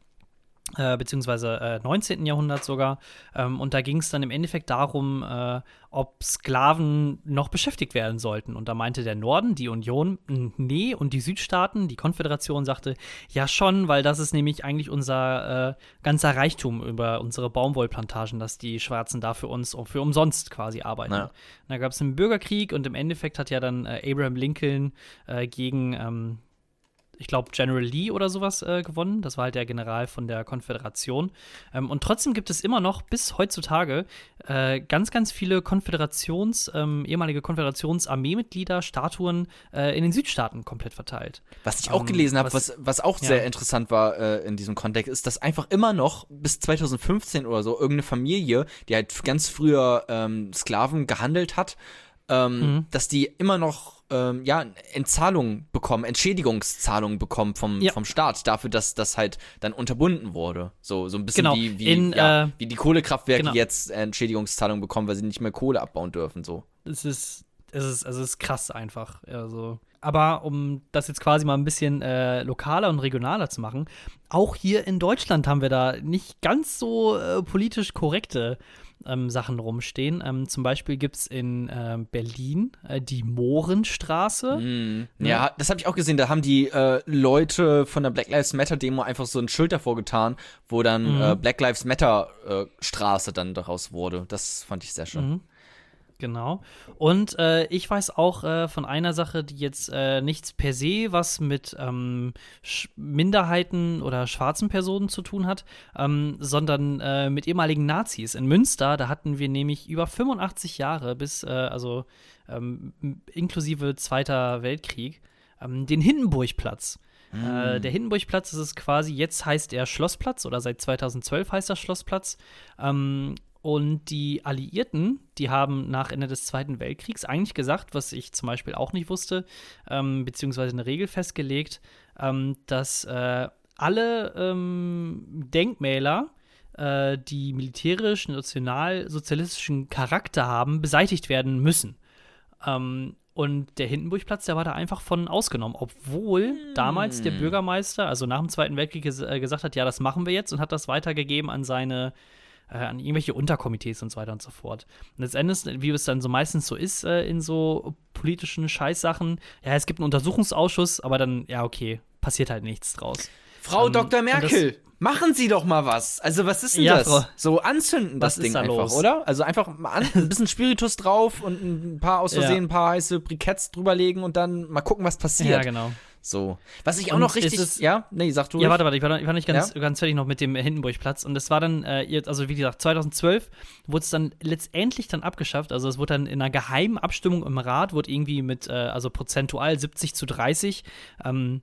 äh, beziehungsweise äh, 19. Jahrhundert sogar. Ähm, und da ging es dann im Endeffekt darum, äh, ob Sklaven noch beschäftigt werden sollten. Und da meinte der Norden, die Union, "Mm, nee, und die Südstaaten, die Konföderation sagte, ja schon, weil das ist nämlich eigentlich unser äh, ganzer Reichtum über unsere Baumwollplantagen, dass die Schwarzen da für uns für umsonst quasi arbeiten. Ja. Da gab es einen Bürgerkrieg und im Endeffekt hat ja dann äh, Abraham Lincoln äh, gegen ähm, ich glaube, General Lee oder sowas äh, gewonnen. Das war halt der General von der Konföderation. Ähm, und trotzdem gibt es immer noch bis heutzutage äh, ganz, ganz viele Konföderations-, ähm, ehemalige Konföderationsarmeemitglieder, Statuen äh, in den Südstaaten komplett verteilt. Was ich auch Ähm, gelesen habe, was- was, auch ja. sehr interessant war äh, in diesem Kontext, ist, dass einfach immer noch bis 2015 oder so irgendeine Familie, die halt ganz früher ähm, Sklaven gehandelt hat, ähm, Mhm. dass die immer noch ähm, ja, Entzahlungen bekommen, Entschädigungszahlungen bekommen vom, Ja. vom Staat dafür, dass das halt dann unterbunden wurde. So, so ein bisschen Genau. wie, wie, In, ja, äh, wie die Kohlekraftwerke genau. jetzt Entschädigungszahlungen bekommen, weil sie nicht mehr Kohle abbauen dürfen. So. Es ist, es ist, es ist krass einfach. Also. Aber um das jetzt quasi mal ein bisschen äh, lokaler und regionaler zu machen, auch hier in Deutschland haben wir da nicht ganz so äh, politisch korrekte ähm, Sachen rumstehen. Ähm, zum Beispiel gibt es in ähm, Berlin äh, die Mohrenstraße. Mm, Ja, das habe ich auch gesehen. Da haben die äh, Leute von der Black Lives Matter Demo einfach so ein Schild davor getan, wo dann Mhm. äh, Black Lives Matter äh, Straße dann daraus wurde. Das fand ich sehr schön. Mhm. Genau. Und äh, ich weiß auch äh, von einer Sache, die jetzt äh, nichts per se was mit ähm, Minderheiten oder schwarzen Personen zu tun hat, ähm, sondern äh, mit ehemaligen Nazis. In Münster, da hatten wir nämlich über 85 Jahre bis, äh, also ähm, inklusive Zweiter Weltkrieg, ähm, den Hindenburgplatz. Äh, der Hindenburgplatz ist quasi, jetzt heißt er Schlossplatz oder seit 2012 heißt er Schlossplatz. Ähm, und die Alliierten, die haben nach Ende des Zweiten Weltkriegs eigentlich gesagt, was ich zum Beispiel auch nicht wusste, ähm, beziehungsweise eine Regel festgelegt, ähm, dass äh, alle ähm, Denkmäler, äh, die militärisch, nationalsozialistischen Charakter haben, beseitigt werden müssen. Ähm, und der Hindenburgplatz, der war da einfach von ausgenommen, obwohl damals der Bürgermeister, also nach dem Zweiten Weltkrieg, ges äh, gesagt hat, ja, das machen wir jetzt und hat das weitergegeben an seine, äh, an irgendwelche Unterkomitees und so weiter und so fort. Und letztendlich, wie es dann so meistens so ist äh, in so politischen Scheißsachen, ja, es gibt einen Untersuchungsausschuss, aber dann, ja, okay, passiert halt nichts draus. Frau Ähm, Dr. Merkel, machen Sie doch mal was. Also, was ist denn Ja, das? Frau- So anzünden das Ding da einfach, los? oder? Also einfach mal an, ein bisschen Spiritus drauf und ein paar aus Ja. Versehen ein paar heiße Briketts drüberlegen und dann mal gucken, was passiert. Ja, genau. So. Was ich auch Und noch ist richtig. es- ja, nee, sag du. Ja, warte, warte, ich war, noch- ich war nicht ganz, ganz fertig noch mit dem Hindenburgplatz. Und das war dann, äh, jetzt- also wie gesagt, 2012 wurde es dann letztendlich dann abgeschafft. Also es wurde dann in einer geheimen Abstimmung im Rat, wurde irgendwie mit, äh, also prozentual 70 zu 30, ähm,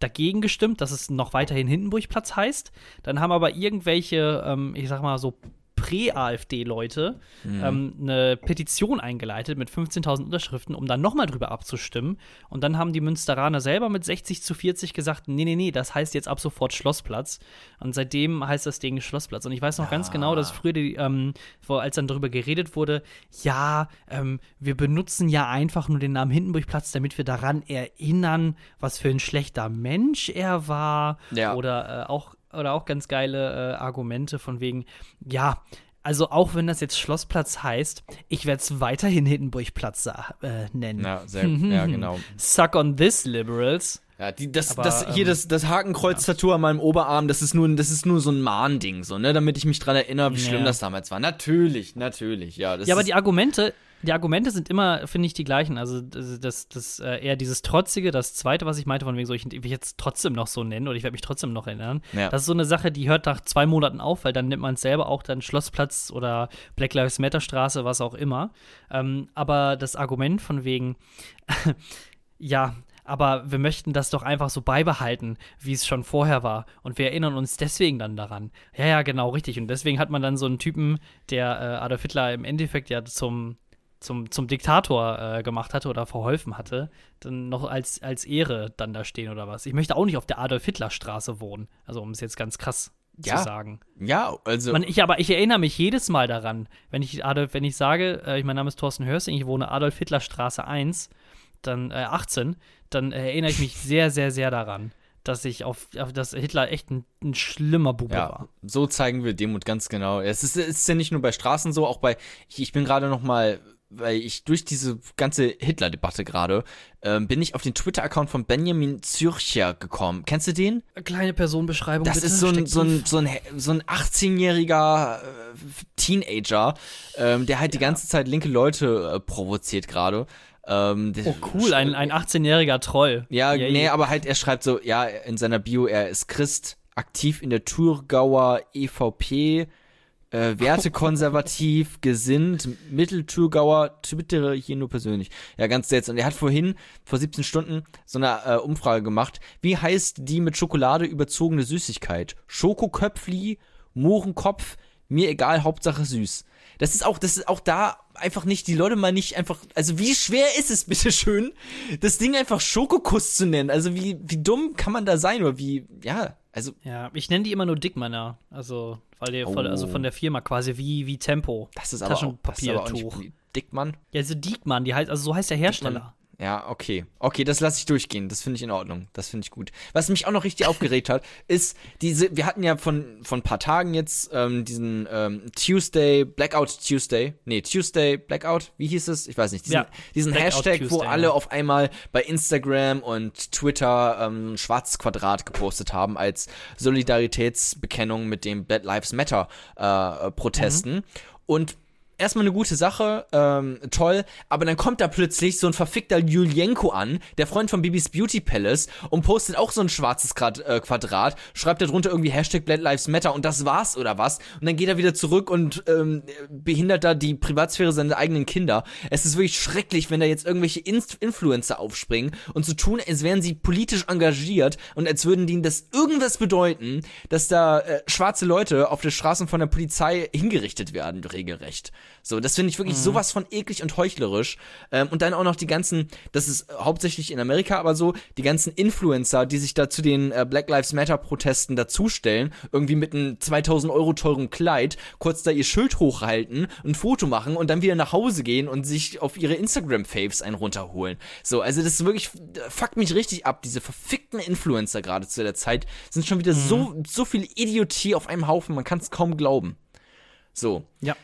dagegen gestimmt, dass es noch weiterhin Hindenburgplatz heißt. Dann haben aber irgendwelche, ähm, ich sag mal so, Prä-AfD-Leute ähm, eine Petition eingeleitet mit 15.000 Unterschriften, um dann nochmal drüber abzustimmen. Und dann haben die Münsteraner selber mit 60 zu 40 gesagt, nee, nee, nee, das heißt jetzt ab sofort Schlossplatz. Und seitdem heißt das Ding Schlossplatz. Und ich weiß noch ganz genau, dass früher, die, ähm, als dann darüber geredet wurde, ja, ähm, wir benutzen ja einfach nur den Namen Hindenburgplatz, damit wir daran erinnern, was für ein schlechter Mensch er war. Ja. Oder äh, auch oder auch ganz geile äh, Argumente von wegen, ja, also auch wenn das jetzt Schlossplatz heißt, ich werde es weiterhin Hindenburgplatz äh, nennen. Ja, sehr, ja, genau. Suck on this, Liberals. Ja, die, das, Aber, das, hier ähm, das, das Hakenkreuz-Tattoo an meinem Oberarm, das ist nur, das ist nur so ein Mahnding, so, ne, damit ich mich dran erinnere, wie schlimm Ja. das damals war. Natürlich, natürlich, ja. Ja, aber die Argumente, die Argumente sind immer, finde ich, die gleichen. Also das, das, äh, eher dieses Trotzige, das Zweite, was ich meinte, von wegen so, ich will jetzt trotzdem noch so nennen oder ich werde mich trotzdem noch erinnern. Ja. Das ist so eine Sache, die hört nach zwei Monaten auf, weil dann nimmt man es selber auch dann Schlossplatz oder Black Lives Matter Straße, was auch immer. Ähm, aber das Argument von wegen, ja, aber wir möchten das doch einfach so beibehalten, wie es schon vorher war. Und wir erinnern uns deswegen dann daran. Ja, ja, genau, richtig. Und deswegen hat man dann so einen Typen, der äh, Adolf Hitler im Endeffekt ja zum, zum, zum Diktator äh, gemacht hatte oder verholfen hatte, dann noch als, als Ehre dann da stehen oder was. Ich möchte auch nicht auf der Adolf-Hitler-Straße wohnen. Also, um es jetzt ganz krass ja, zu sagen. Ja, also. Man, ich, aber ich erinnere mich jedes Mal daran, wenn ich Adolf, wenn ich sage, äh, mein Name ist Thorsten Hörsing, ich wohne Adolf Hitler Straße 1, dann äh, 18, dann erinnere ich mich sehr, sehr, sehr daran, dass ich auf, auf dass Hitler echt ein, ein schlimmer Bube ja, war. So zeigen wir Demut ganz genau. Es ist, es ist ja nicht nur bei Straßen so, auch bei, ich, ich bin gerade noch mal weil ich durch diese ganze Hitler-Debatte gerade ähm, bin ich auf den Twitter-Account von Benjamin Zürcher gekommen. Kennst du den? Kleine Personenbeschreibung. Das bitte. ist so ein, so ein, so ein, so ein 18-jähriger äh, Teenager, ähm, der halt ja. die ganze Zeit linke Leute äh, provoziert gerade. Ähm, oh, cool, ein, ein 18-jähriger Troll. Ja, Yay. nee, aber halt, er schreibt so, ja, in seiner Bio, er ist Christ, aktiv in der Thurgauer EVP, äh, wertekonservativ, gesinnt, Mittelthurgauer, twittere hier nur persönlich. Ja, ganz seltsam. Und er hat vorhin, vor 17 Stunden, so eine äh, Umfrage gemacht. Wie heißt die mit Schokolade überzogene Süßigkeit? Schokoköpfli, Mohrenkopf, mir egal, Hauptsache süß. Das ist auch, das ist auch da einfach nicht, die Leute mal nicht einfach, also wie schwer ist es bitte schön, das Ding einfach Schokokuss zu nennen? Also wie, wie dumm kann man da sein oder wie, ja, also. Ja, ich nenne die immer nur Dickmanner, also, weil die, oh. also von der Firma quasi wie, wie Tempo. Das ist aber auch, das ist aber auch nicht Dickmann? Ja, so Diekmann, die heißt, also so heißt der Hersteller. Dickmann. Ja, okay. Okay, das lasse ich durchgehen. Das finde ich in Ordnung. Das finde ich gut. Was mich auch noch richtig aufgeregt hat, ist diese, wir hatten ja von, von ein paar Tagen jetzt ähm, diesen ähm, Tuesday, Blackout Tuesday. Nee, Tuesday, Blackout, wie hieß es? Ich weiß nicht. Diesen, ja, diesen Hashtag, Tuesday, wo alle ja. auf einmal bei Instagram und Twitter ähm, schwarzes Quadrat gepostet haben als Solidaritätsbekennung mit dem Black Lives Matter äh, Protesten. Mhm. Und erstmal eine gute Sache, ähm, toll, aber dann kommt da plötzlich so ein verfickter Julienko an, der Freund von Bibis Beauty Palace, und postet auch so ein schwarzes Grad, äh, Quadrat, schreibt da drunter irgendwie Hashtag Black Lives Matter und das war's oder was. Und dann geht er wieder zurück und ähm, behindert da die Privatsphäre seiner eigenen Kinder. Es ist wirklich schrecklich, wenn da jetzt irgendwelche Inst Influencer aufspringen und so tun, als wären sie politisch engagiert und als würden denen das irgendwas bedeuten, dass da äh, schwarze Leute auf der Straße von der Polizei hingerichtet werden, regelrecht. So, das finde ich wirklich mhm. sowas von eklig und heuchlerisch. Ähm, und dann auch noch die ganzen, das ist hauptsächlich in Amerika, aber so, die ganzen Influencer, die sich da zu den äh, Black Lives Matter Protesten dazustellen, irgendwie mit einem 2000 Euro teuren Kleid, kurz da ihr Schild hochhalten, ein Foto machen und dann wieder nach Hause gehen und sich auf ihre Instagram-Faves einen runterholen. So, also das ist wirklich, fuckt mich richtig ab. Diese verfickten Influencer gerade zu der Zeit sind schon wieder mhm. so, so viel Idiotie auf einem Haufen, man kann es kaum glauben. So. Ja.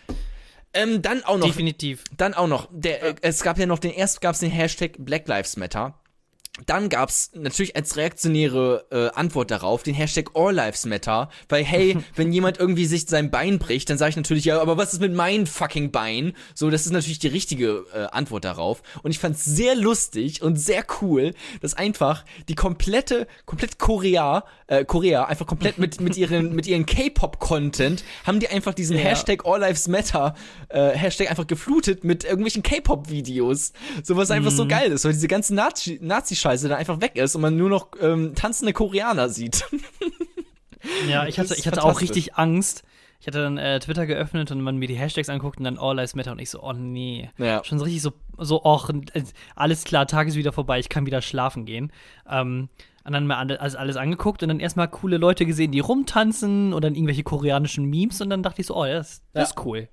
Ähm, dann auch noch. Definitiv. Dann auch noch. Der, äh, es gab ja noch den erst gab es den Hashtag Black Lives Matter. Dann gab's natürlich als reaktionäre äh, Antwort darauf den Hashtag All Lives Matter, weil hey, wenn jemand irgendwie sich sein Bein bricht, dann sage ich natürlich ja, aber was ist mit meinem fucking Bein? So, das ist natürlich die richtige äh, Antwort darauf. Und ich fand's sehr lustig und sehr cool, dass einfach die komplette, komplett Korea, äh, Korea einfach komplett mit mit ihren mit ihren K-Pop-Content haben die einfach diesen ja. Hashtag All Lives Matter äh, Hashtag einfach geflutet mit irgendwelchen K-Pop-Videos. So was einfach mhm. so geil ist, weil diese ganzen Nazi Nazi Scheiße dann einfach weg ist und man nur noch ähm, tanzende Koreaner sieht. ja, ich hatte, ich hatte auch richtig Angst. Ich hatte dann äh, Twitter geöffnet und man mir die Hashtags anguckt und dann All Lives Matter und ich so, oh nee. Ja. Schon so richtig so, so, och, alles klar, Tag ist wieder vorbei, ich kann wieder schlafen gehen. Ähm, und dann mal alles, alles angeguckt und dann erstmal coole Leute gesehen, die rumtanzen und dann irgendwelche koreanischen Memes und dann dachte ich so, oh, das, das ja. ist cool.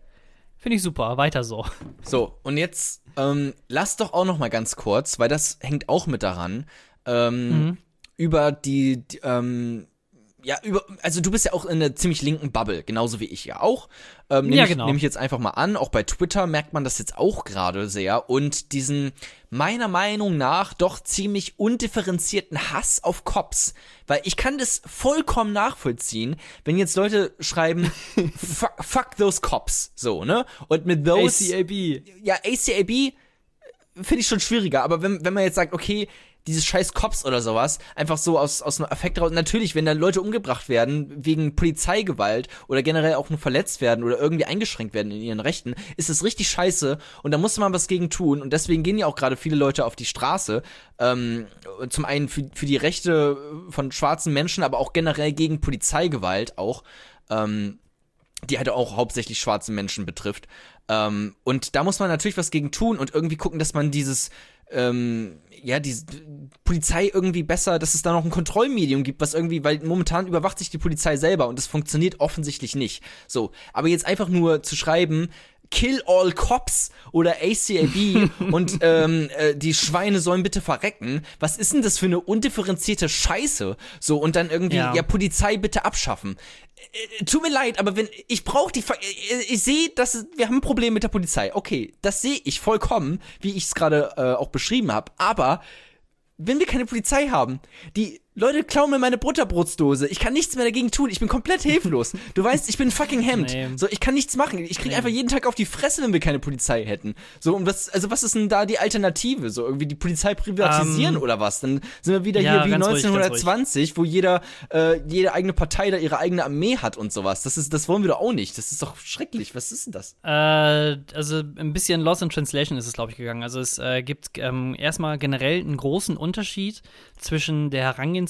Finde ich super, weiter so. So, und jetzt ähm, lass doch auch noch mal ganz kurz, weil das hängt auch mit daran, ähm, mhm. über die, die ähm, ja, über, also du bist ja auch in einer ziemlich linken Bubble, genauso wie ich ja auch. Ähm, nehme Ja, ich, genau. nehm ich jetzt einfach mal an. Auch bei Twitter merkt man das jetzt auch gerade sehr. Und diesen, meiner Meinung nach, doch ziemlich undifferenzierten Hass auf Cops. Weil ich kann das vollkommen nachvollziehen, wenn jetzt Leute schreiben, fuck, fuck those Cops, so, ne? Und mit those ACAB. ja, ACAB finde ich schon schwieriger, aber wenn, wenn man jetzt sagt, okay, dieses scheiß Cops oder sowas, einfach so aus, aus einem Affekt raus, natürlich, wenn dann Leute umgebracht werden, wegen Polizeigewalt oder generell auch nur verletzt werden oder irgendwie eingeschränkt werden in ihren Rechten, ist es richtig scheiße und da muss man was gegen tun und deswegen gehen ja auch gerade viele Leute auf die Straße, ähm, zum einen für, für die Rechte von schwarzen Menschen, aber auch generell gegen Polizeigewalt auch, ähm, die halt auch hauptsächlich schwarze Menschen betrifft. Ähm, und da muss man natürlich was gegen tun und irgendwie gucken, dass man dieses, ähm, ja, diese Polizei irgendwie besser, dass es da noch ein Kontrollmedium gibt, was irgendwie, weil momentan überwacht sich die Polizei selber und das funktioniert offensichtlich nicht. So, aber jetzt einfach nur zu schreiben, Kill all cops oder ACAB und ähm, äh, die Schweine sollen bitte verrecken. Was ist denn das für eine undifferenzierte Scheiße? So und dann irgendwie ja, Ja. Polizei bitte abschaffen. Äh, tut mir leid, aber wenn ich brauche die Ver äh, ich sehe, dass wir haben ein Problem mit der Polizei. Okay, das sehe ich vollkommen, wie ich es gerade äh, auch beschrieben habe, aber wenn wir keine Polizei haben, die Leute klauen mir meine Butterbrotsdose. Ich kann nichts mehr dagegen tun. Ich bin komplett hilflos. Du weißt, ich bin fucking Hemd. Nee. So, ich kann nichts machen. Ich krieg Nee. einfach jeden Tag auf die Fresse, wenn wir keine Polizei hätten. So, und was, also was ist denn da die Alternative? So, irgendwie die Polizei privatisieren Ähm, oder was? Dann sind wir wieder ja, hier wie ganz ruhig, ganz 1920, wo jeder, äh, jede eigene Partei da ihre eigene Armee hat und sowas. Das ist, das wollen wir doch auch nicht. Das ist doch schrecklich. Was ist denn das? Äh, also ein bisschen Lost in Translation ist es, glaube ich, gegangen. Also es äh, gibt ähm, erstmal generell einen großen Unterschied zwischen der Herangehensweise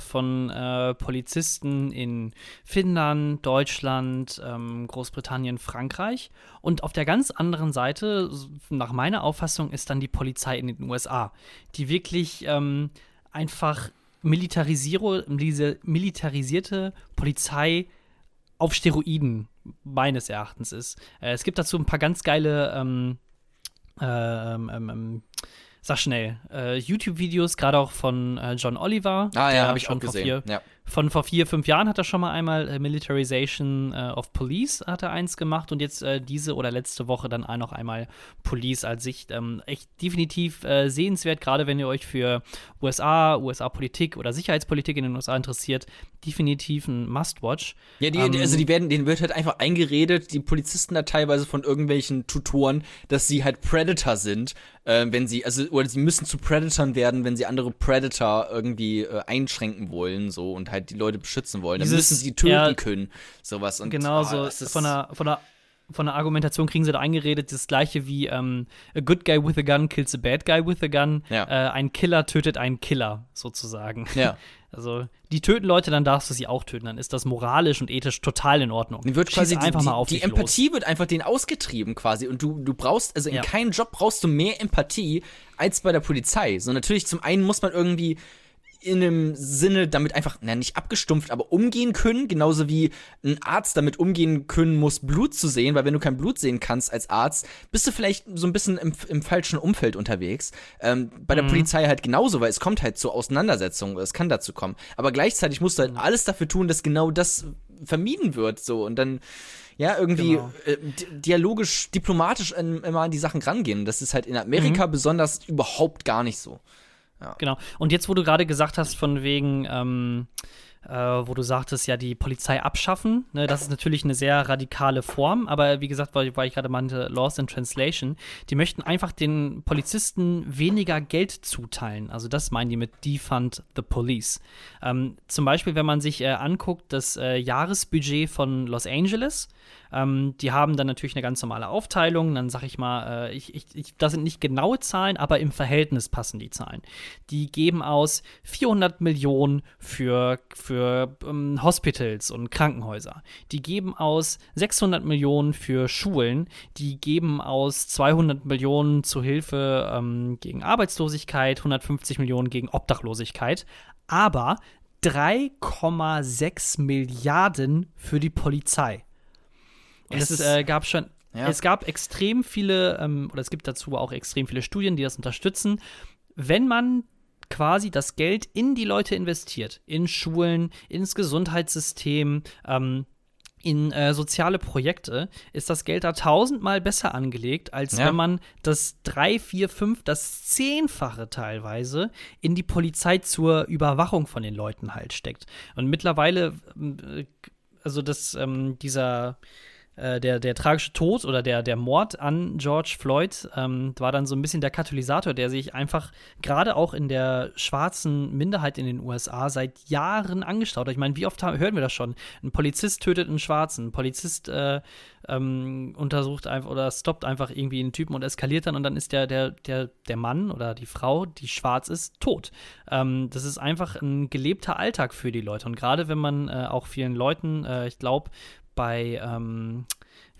von äh, Polizisten in Finnland, Deutschland, ähm, Großbritannien, Frankreich und auf der ganz anderen Seite, nach meiner Auffassung, ist dann die Polizei in den USA, die wirklich ähm, einfach militarisierte Polizei auf Steroiden meines Erachtens ist. Äh, es gibt dazu ein paar ganz geile, ähm, ähm, ähm, ähm, sag schnell, äh, YouTube-Videos, gerade auch von äh, John Oliver. Ah ja, habe ich schon gesehen. Vier, Ja. Von vor vier, fünf Jahren hat er schon mal einmal äh, Militarization äh, of Police hat er eins gemacht und jetzt äh, diese oder letzte Woche dann auch noch einmal Police als Sicht. Ähm, echt definitiv äh, sehenswert, gerade wenn ihr euch für USA, USA-Politik oder Sicherheitspolitik in den USA interessiert. Definitiv ein Must-Watch. Ja, die, Ähm, also die werden, denen wird halt einfach eingeredet, die Polizisten da teilweise von irgendwelchen Tutoren, dass sie halt Predator sind, äh, wenn sie, also, oder sie müssen zu Predatoren werden, wenn sie andere Predator irgendwie äh, einschränken wollen, so, und halt die Leute beschützen wollen. Dann Dieses- müssen sie töten ja, können, sowas. Und, Genau ah, so. ist- Von der, von, der, von der Argumentation kriegen sie da eingeredet, das gleiche wie ähm, a good guy with a gun kills a bad guy with a gun. Ja. Äh, ein Killer tötet einen Killer, sozusagen. Ja. Also, die töten Leute, dann darfst du sie auch töten. Dann ist das moralisch und ethisch total in Ordnung. Dann wird quasi die, einfach die, mal auf die Empathie wird einfach den ausgetrieben quasi und du du brauchst also in Ja. keinem Job brauchst du mehr Empathie als bei der Polizei. So natürlich zum einen muss man irgendwie in einem Sinne damit einfach, na nicht abgestumpft, aber umgehen können, genauso wie ein Arzt damit umgehen können muss, Blut zu sehen, weil wenn du kein Blut sehen kannst als Arzt, bist du vielleicht so ein bisschen im, im falschen Umfeld unterwegs. Ähm, bei der Polizei halt genauso, weil es kommt halt zu Auseinandersetzungen, es kann dazu kommen. Aber gleichzeitig musst du halt alles dafür tun, dass genau das vermieden wird, so und dann ja, irgendwie Genau. äh, di- dialogisch, diplomatisch an, immer an die Sachen rangehen. Das ist halt in Amerika besonders überhaupt gar nicht so. Genau. Und jetzt, wo du gerade gesagt hast, von wegen, ähm, äh, wo du sagtest, ja, die Polizei abschaffen, ne, das ist natürlich eine sehr radikale Form, aber wie gesagt, weil, weil ich gerade meinte, Lost in Translation, die möchten einfach den Polizisten weniger Geld zuteilen. Also das meinen die mit Defund the Police. Ähm, zum Beispiel, wenn man sich äh, anguckt, das äh, Jahresbudget von Los Angeles, ähm, die haben dann natürlich eine ganz normale Aufteilung. Dann sag ich mal, äh, ich, ich, ich, das sind nicht genaue Zahlen, aber im Verhältnis passen die Zahlen. Die geben aus 400 Millionen für, für ähm, Hospitals und Krankenhäuser. Die geben aus 600 Millionen für Schulen. Die geben aus 200 Millionen zu Hilfe ähm, gegen Arbeitslosigkeit, 150 Millionen gegen Obdachlosigkeit. Aber 3,6 Milliarden für die Polizei. Und Es es äh, gab schon, Ja. es gab extrem viele, ähm, oder es gibt dazu auch extrem viele Studien, die das unterstützen. Wenn man quasi das Geld in die Leute investiert. In Schulen, ins Gesundheitssystem, ähm, in äh, soziale Projekte ist das Geld da tausendmal besser angelegt, als ja. wenn man das drei, vier, fünf, das zehnfache teilweise in die Polizei zur Überwachung von den Leuten halt steckt. Und mittlerweile, äh, also das, ähm, dieser äh, der, der tragische Tod oder der, der Mord an George Floyd ähm, war dann so ein bisschen der Katalysator, der sich einfach gerade auch in der schwarzen Minderheit in den USA seit Jahren angestaut hat. Ich meine, wie oft haben, hören wir das schon? Ein Polizist tötet einen Schwarzen, ein Polizist äh, ähm, untersucht einfach oder stoppt einfach irgendwie einen Typen und eskaliert dann und dann ist der, der, der, der Mann oder die Frau, die schwarz ist, tot. Ähm, das ist einfach ein gelebter Alltag für die Leute. Und gerade wenn man äh, auch vielen Leuten, äh, ich glaube, bei, ähm,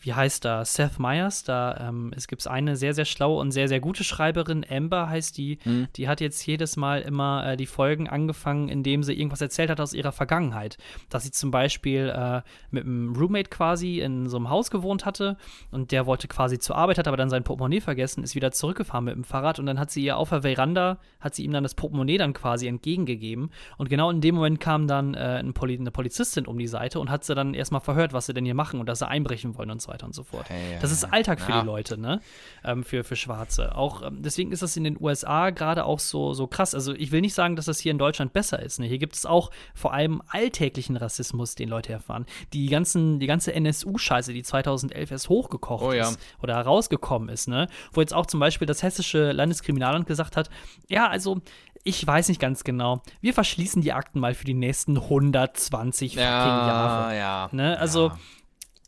wie heißt da, Seth Meyers, da ähm, es gibt eine sehr, sehr schlaue und sehr, sehr gute Schreiberin, Amber heißt die, mhm. die hat jetzt jedes Mal immer äh, die Folgen angefangen, indem sie irgendwas erzählt hat aus ihrer Vergangenheit. Dass sie zum Beispiel äh, mit einem Roommate quasi in so einem Haus gewohnt hatte und der wollte quasi zur Arbeit, hat aber dann sein Portemonnaie vergessen, ist wieder zurückgefahren mit dem Fahrrad und dann hat sie ihr auf der Veranda, hat sie ihm dann das Portemonnaie dann quasi entgegengegeben. Und genau in dem Moment kam dann äh, eine Polizistin um die Seite und hat sie dann erstmal verhört, was sie denn hier machen und dass sie einbrechen wollen und so weiter und so fort. Hey, das ist Alltag für ja. die Leute, ne? Ähm, für, für Schwarze. Auch ähm, deswegen ist das in den USA gerade auch so, so krass. Also ich will nicht sagen, dass das hier in Deutschland besser ist. Ne? Hier gibt es auch vor allem alltäglichen Rassismus, den Leute erfahren. Die ganzen, die ganze NSU-Scheiße, die 2011 erst hochgekocht oh, ja. ist oder herausgekommen ist, ne? Wo jetzt auch zum Beispiel das hessische Landeskriminalamt gesagt hat, ja, also ich weiß nicht ganz genau. Wir verschließen die Akten mal für die nächsten 120 ja, fucking Jahre. Ja. Ne? Also ja.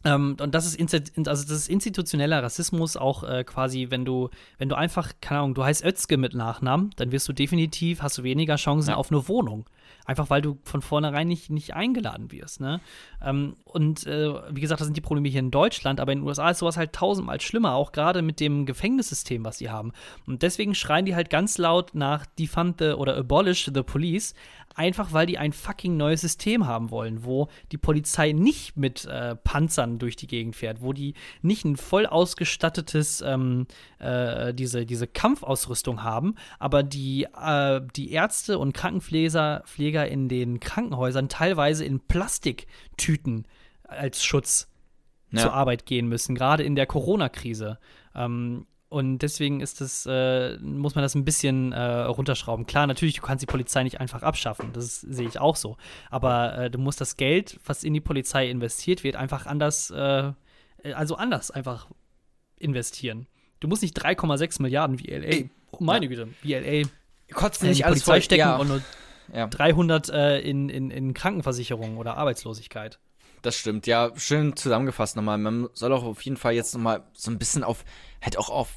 Ähm, und das ist, also das ist institutioneller Rassismus auch äh, quasi, wenn du, wenn du einfach, keine Ahnung, du heißt Özge mit Nachnamen, dann wirst du definitiv, hast du weniger Chancen ja. auf eine Wohnung. Einfach weil du von vornherein nicht, nicht eingeladen wirst. Ne? Ähm, und äh, wie gesagt, das sind die Probleme hier in Deutschland, aber in den USA ist sowas halt tausendmal schlimmer, auch gerade mit dem Gefängnissystem, was sie haben. Und deswegen schreien die halt ganz laut nach Defund the oder Abolish the Police, einfach weil die ein fucking neues System haben wollen, wo die Polizei nicht mit äh, Panzern durch die Gegend fährt, wo die nicht ein voll ausgestattetes, ähm, äh, diese, diese Kampfausrüstung haben, aber die, äh, die Ärzte und Krankenpfleger Pfleger in den Krankenhäusern teilweise in Plastiktüten als Schutz ja. zur Arbeit gehen müssen, gerade in der Corona-Krise. Ähm, und deswegen ist das, äh, muss man das ein bisschen äh, runterschrauben. Klar, natürlich, du kannst die Polizei nicht einfach abschaffen. Das sehe ich auch so. Aber äh, du musst das Geld, was in die Polizei investiert wird, einfach anders, äh, also anders einfach investieren. Du musst nicht 3,6 Milliarden wie LA, Ey, oh meine Güte, wie LA kotzt nicht alles Polizei voll, stecken ja. und nur ja. 300 äh, in, in, in Krankenversicherung oder Arbeitslosigkeit. Das stimmt, ja, schön zusammengefasst nochmal. Man soll auch auf jeden Fall jetzt nochmal so ein bisschen auf, halt auch auf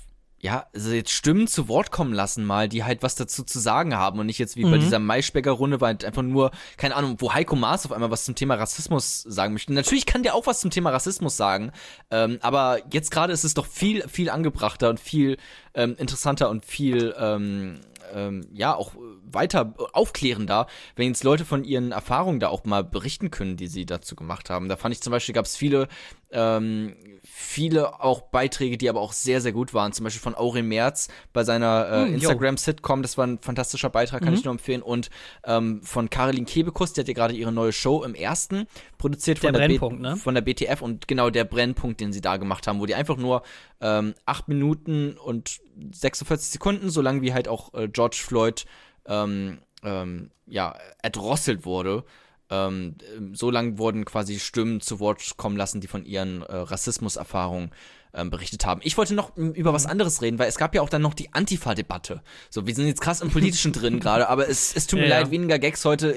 ja, also jetzt Stimmen zu Wort kommen lassen mal, die halt was dazu zu sagen haben und nicht jetzt wie mhm. bei dieser Maischbecker-Runde, weil halt einfach nur, keine Ahnung, wo Heiko Maas auf einmal was zum Thema Rassismus sagen möchte. Natürlich kann der auch was zum Thema Rassismus sagen, ähm, aber jetzt gerade ist es doch viel, viel angebrachter und viel ähm, interessanter und viel, ähm, ähm, ja, auch weiter aufklärender, wenn jetzt Leute von ihren Erfahrungen da auch mal berichten können, die sie dazu gemacht haben. Da fand ich zum Beispiel, gab es viele, ähm, viele auch Beiträge, die aber auch sehr, sehr gut waren. Zum Beispiel von Aurel Merz bei seiner äh, mm, Instagram-Sitcom, das war ein fantastischer Beitrag, kann mhm. ich nur empfehlen. Und ähm, von Caroline Kebekus, die hat ja gerade ihre neue Show im ersten produziert von der, der, ne? von der BTF und genau der Brennpunkt, den sie da gemacht haben, wo die einfach nur ähm, 8 Minuten und 46 Sekunden, so lang wie halt auch äh, George Floyd ähm, ähm, ja, erdrosselt wurde. Ähm, so lang wurden quasi Stimmen zu Wort kommen lassen, die von ihren äh, Rassismuserfahrungen ähm, berichtet haben. Ich wollte noch über was anderes reden, weil es gab ja auch dann noch die Antifa-Debatte. So, wir sind jetzt krass im Politischen drin gerade, aber es, es tut mir ja, leid, ja. weniger Gags heute.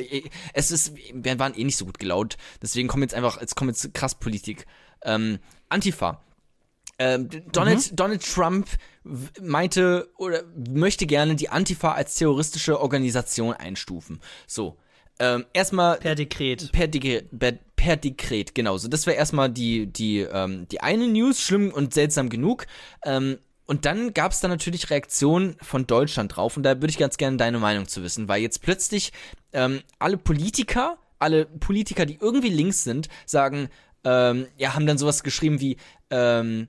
Es ist, wir waren eh nicht so gut gelaunt. Deswegen kommen jetzt einfach, jetzt kommt jetzt krass Politik. Ähm, Antifa. Ähm, Donald, mhm. Donald Trump meinte oder möchte gerne die Antifa als terroristische Organisation einstufen. So. Ähm, erstmal. Per Dekret. Per, Dekret, per, per Dekret, genau. So, das wäre erstmal die, die, ähm, die eine News, schlimm und seltsam genug. Ähm, und dann gab es da natürlich Reaktionen von Deutschland drauf. Und da würde ich ganz gerne deine Meinung zu wissen, weil jetzt plötzlich ähm, alle Politiker, alle Politiker, die irgendwie links sind, sagen, ähm, ja, haben dann sowas geschrieben wie, ähm,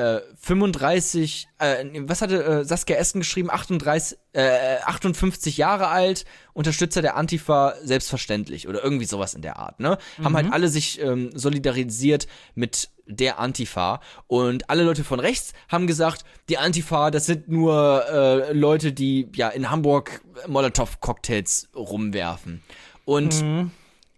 äh, 35, äh, was hatte äh, Saskia Esken geschrieben? 38, äh, 58 Jahre alt, Unterstützer der Antifa, selbstverständlich oder irgendwie sowas in der Art, ne? Mhm. Haben halt mhm. alle sich ähm, solidarisiert mit der Antifa und alle Leute von rechts haben gesagt, die Antifa, das sind nur äh, Leute, die ja in Hamburg Molotow-Cocktails rumwerfen. Und mhm.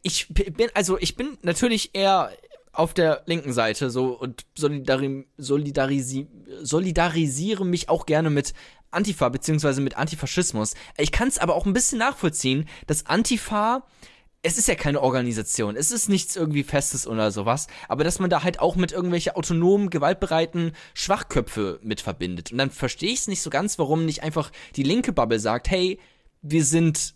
ich bin, also ich bin natürlich eher auf der linken Seite so und solidari solidarisi solidarisiere mich auch gerne mit Antifa beziehungsweise mit Antifaschismus. Ich kann es aber auch ein bisschen nachvollziehen, dass Antifa es ist ja keine Organisation, es ist nichts irgendwie Festes oder sowas, aber dass man da halt auch mit irgendwelche autonomen, gewaltbereiten Schwachköpfe mit verbindet. Und dann verstehe ich es nicht so ganz, warum nicht einfach die linke Bubble sagt, hey, wir sind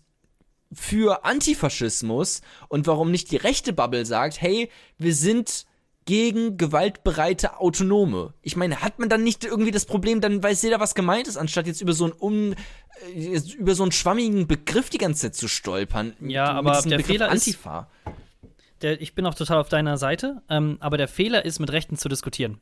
für Antifaschismus und warum nicht die rechte Bubble sagt, hey, wir sind gegen gewaltbereite Autonome. Ich meine, hat man dann nicht irgendwie das Problem, dann weiß jeder, was gemeint ist, anstatt jetzt über so einen um, äh, über so einen schwammigen Begriff die ganze Zeit zu stolpern. Ja, aber der Begriff Fehler Antifa. ist, der, ich bin auch total auf deiner Seite, ähm, aber der Fehler ist, mit Rechten zu diskutieren.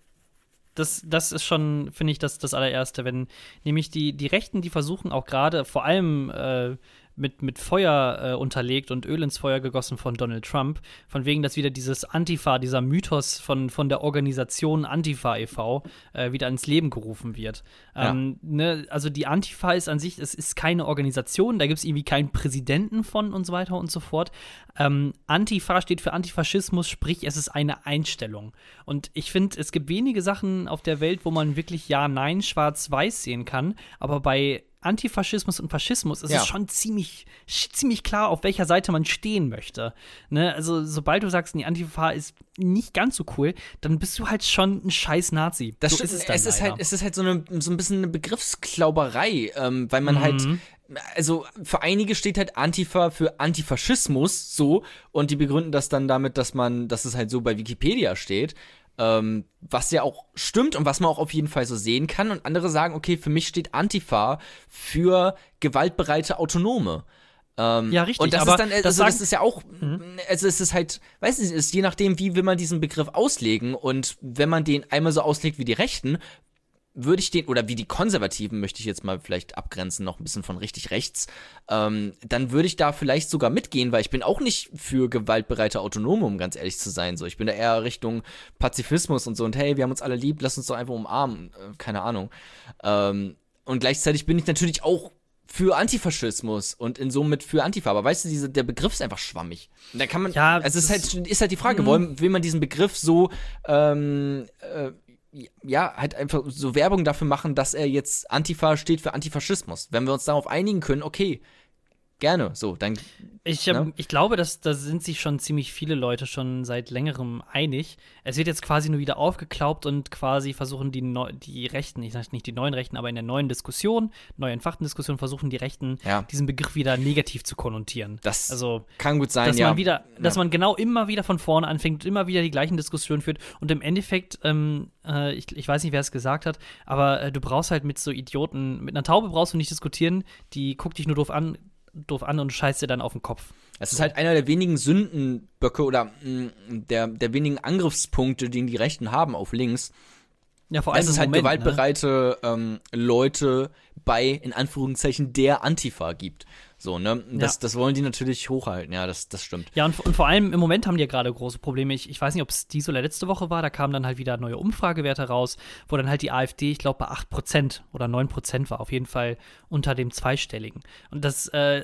Das, das ist schon, finde ich, das, das allererste, wenn nämlich die, die Rechten, die versuchen auch gerade, vor allem äh, mit, mit Feuer äh, unterlegt und Öl ins Feuer gegossen von Donald Trump. Von wegen, dass wieder dieses Antifa, dieser Mythos von, von der Organisation Antifa e.V. Äh, wieder ins Leben gerufen wird. Ähm, ja. ne, also die Antifa ist an sich, es ist keine Organisation, da gibt es irgendwie keinen Präsidenten von und so weiter und so fort. Ähm, Antifa steht für Antifaschismus, sprich, es ist eine Einstellung. Und ich finde, es gibt wenige Sachen auf der Welt, wo man wirklich Ja, Nein, Schwarz-Weiß sehen kann. Aber bei Antifaschismus und Faschismus ist ja. es schon ziemlich, ziemlich klar, auf welcher Seite man stehen möchte. Ne? Also, sobald du sagst, die Antifa ist nicht ganz so cool, dann bist du halt schon ein scheiß Nazi. Das so ist es, es ist halt, es ist halt so, eine, so ein bisschen eine Begriffsklauberei, ähm, weil man halt mhm. halt also für einige steht halt Antifa für Antifaschismus so und die begründen das dann damit, dass man, dass es halt so bei Wikipedia steht. Ähm, was ja auch stimmt und was man auch auf jeden Fall so sehen kann. Und andere sagen, okay, für mich steht Antifa für gewaltbereite Autonome. Ähm, ja, richtig. Und das ist dann, also das, das ist ja auch, mhm. also es ist halt, weiß nicht, ist je nachdem, wie will man diesen Begriff auslegen und wenn man den einmal so auslegt wie die Rechten, würde ich den, oder wie die Konservativen möchte ich jetzt mal vielleicht abgrenzen, noch ein bisschen von richtig rechts, ähm, dann würde ich da vielleicht sogar mitgehen, weil ich bin auch nicht für gewaltbereite Autonome, um ganz ehrlich zu sein. So, ich bin da eher Richtung Pazifismus und so und hey, wir haben uns alle lieb, lass uns doch einfach umarmen. Äh, keine Ahnung. Ähm, und gleichzeitig bin ich natürlich auch für Antifaschismus und in somit für Antifa. Aber weißt du, diese, der Begriff ist einfach schwammig. Da kann man, ja, also es ist halt, ist halt die Frage, mhm. wollen, will man diesen Begriff so ähm, äh, ja, halt einfach so Werbung dafür machen, dass er jetzt Antifa steht für Antifaschismus. Wenn wir uns darauf einigen können, okay, gerne, so, dann. Ich, ne? ich glaube, dass da sind sich schon ziemlich viele Leute schon seit längerem einig. Es wird jetzt quasi nur wieder aufgeklaubt und quasi versuchen die, Neu die Rechten, ich sage nicht die neuen Rechten, aber in der neuen Diskussion, neuen Entfachten-Diskussion, versuchen die Rechten, ja. diesen Begriff wieder negativ zu konnotieren. Das also, kann gut sein, dass ja. Man wieder, ja. Dass man genau immer wieder von vorne anfängt und immer wieder die gleichen Diskussionen führt und im Endeffekt, ähm, äh, ich, ich weiß nicht, wer es gesagt hat, aber äh, du brauchst halt mit so Idioten, mit einer Taube brauchst du nicht diskutieren, die guckt dich nur doof an doof an und scheißt dir dann auf den Kopf. Es ist halt einer der wenigen Sündenböcke oder mh, mm, der, der wenigen Angriffspunkte, die die Rechten haben auf links. Ja, vor allem. Dass es halt Moment, ne? gewaltbereite ne? ähm, Leute bei, in Anführungszeichen, der Antifa gibt. So, ne? Das, ja. das wollen die natürlich hochhalten, ja, das, das stimmt. Ja, und, und vor allem im Moment haben die ja gerade große Probleme. Ich, ich weiß nicht, ob es diese oder letzte Woche war, da kamen dann halt wieder neue Umfragewerte raus, wo dann halt die AfD, ich glaube, bei 8% oder 9% war, auf jeden Fall unter dem Zweistelligen. Und das, äh,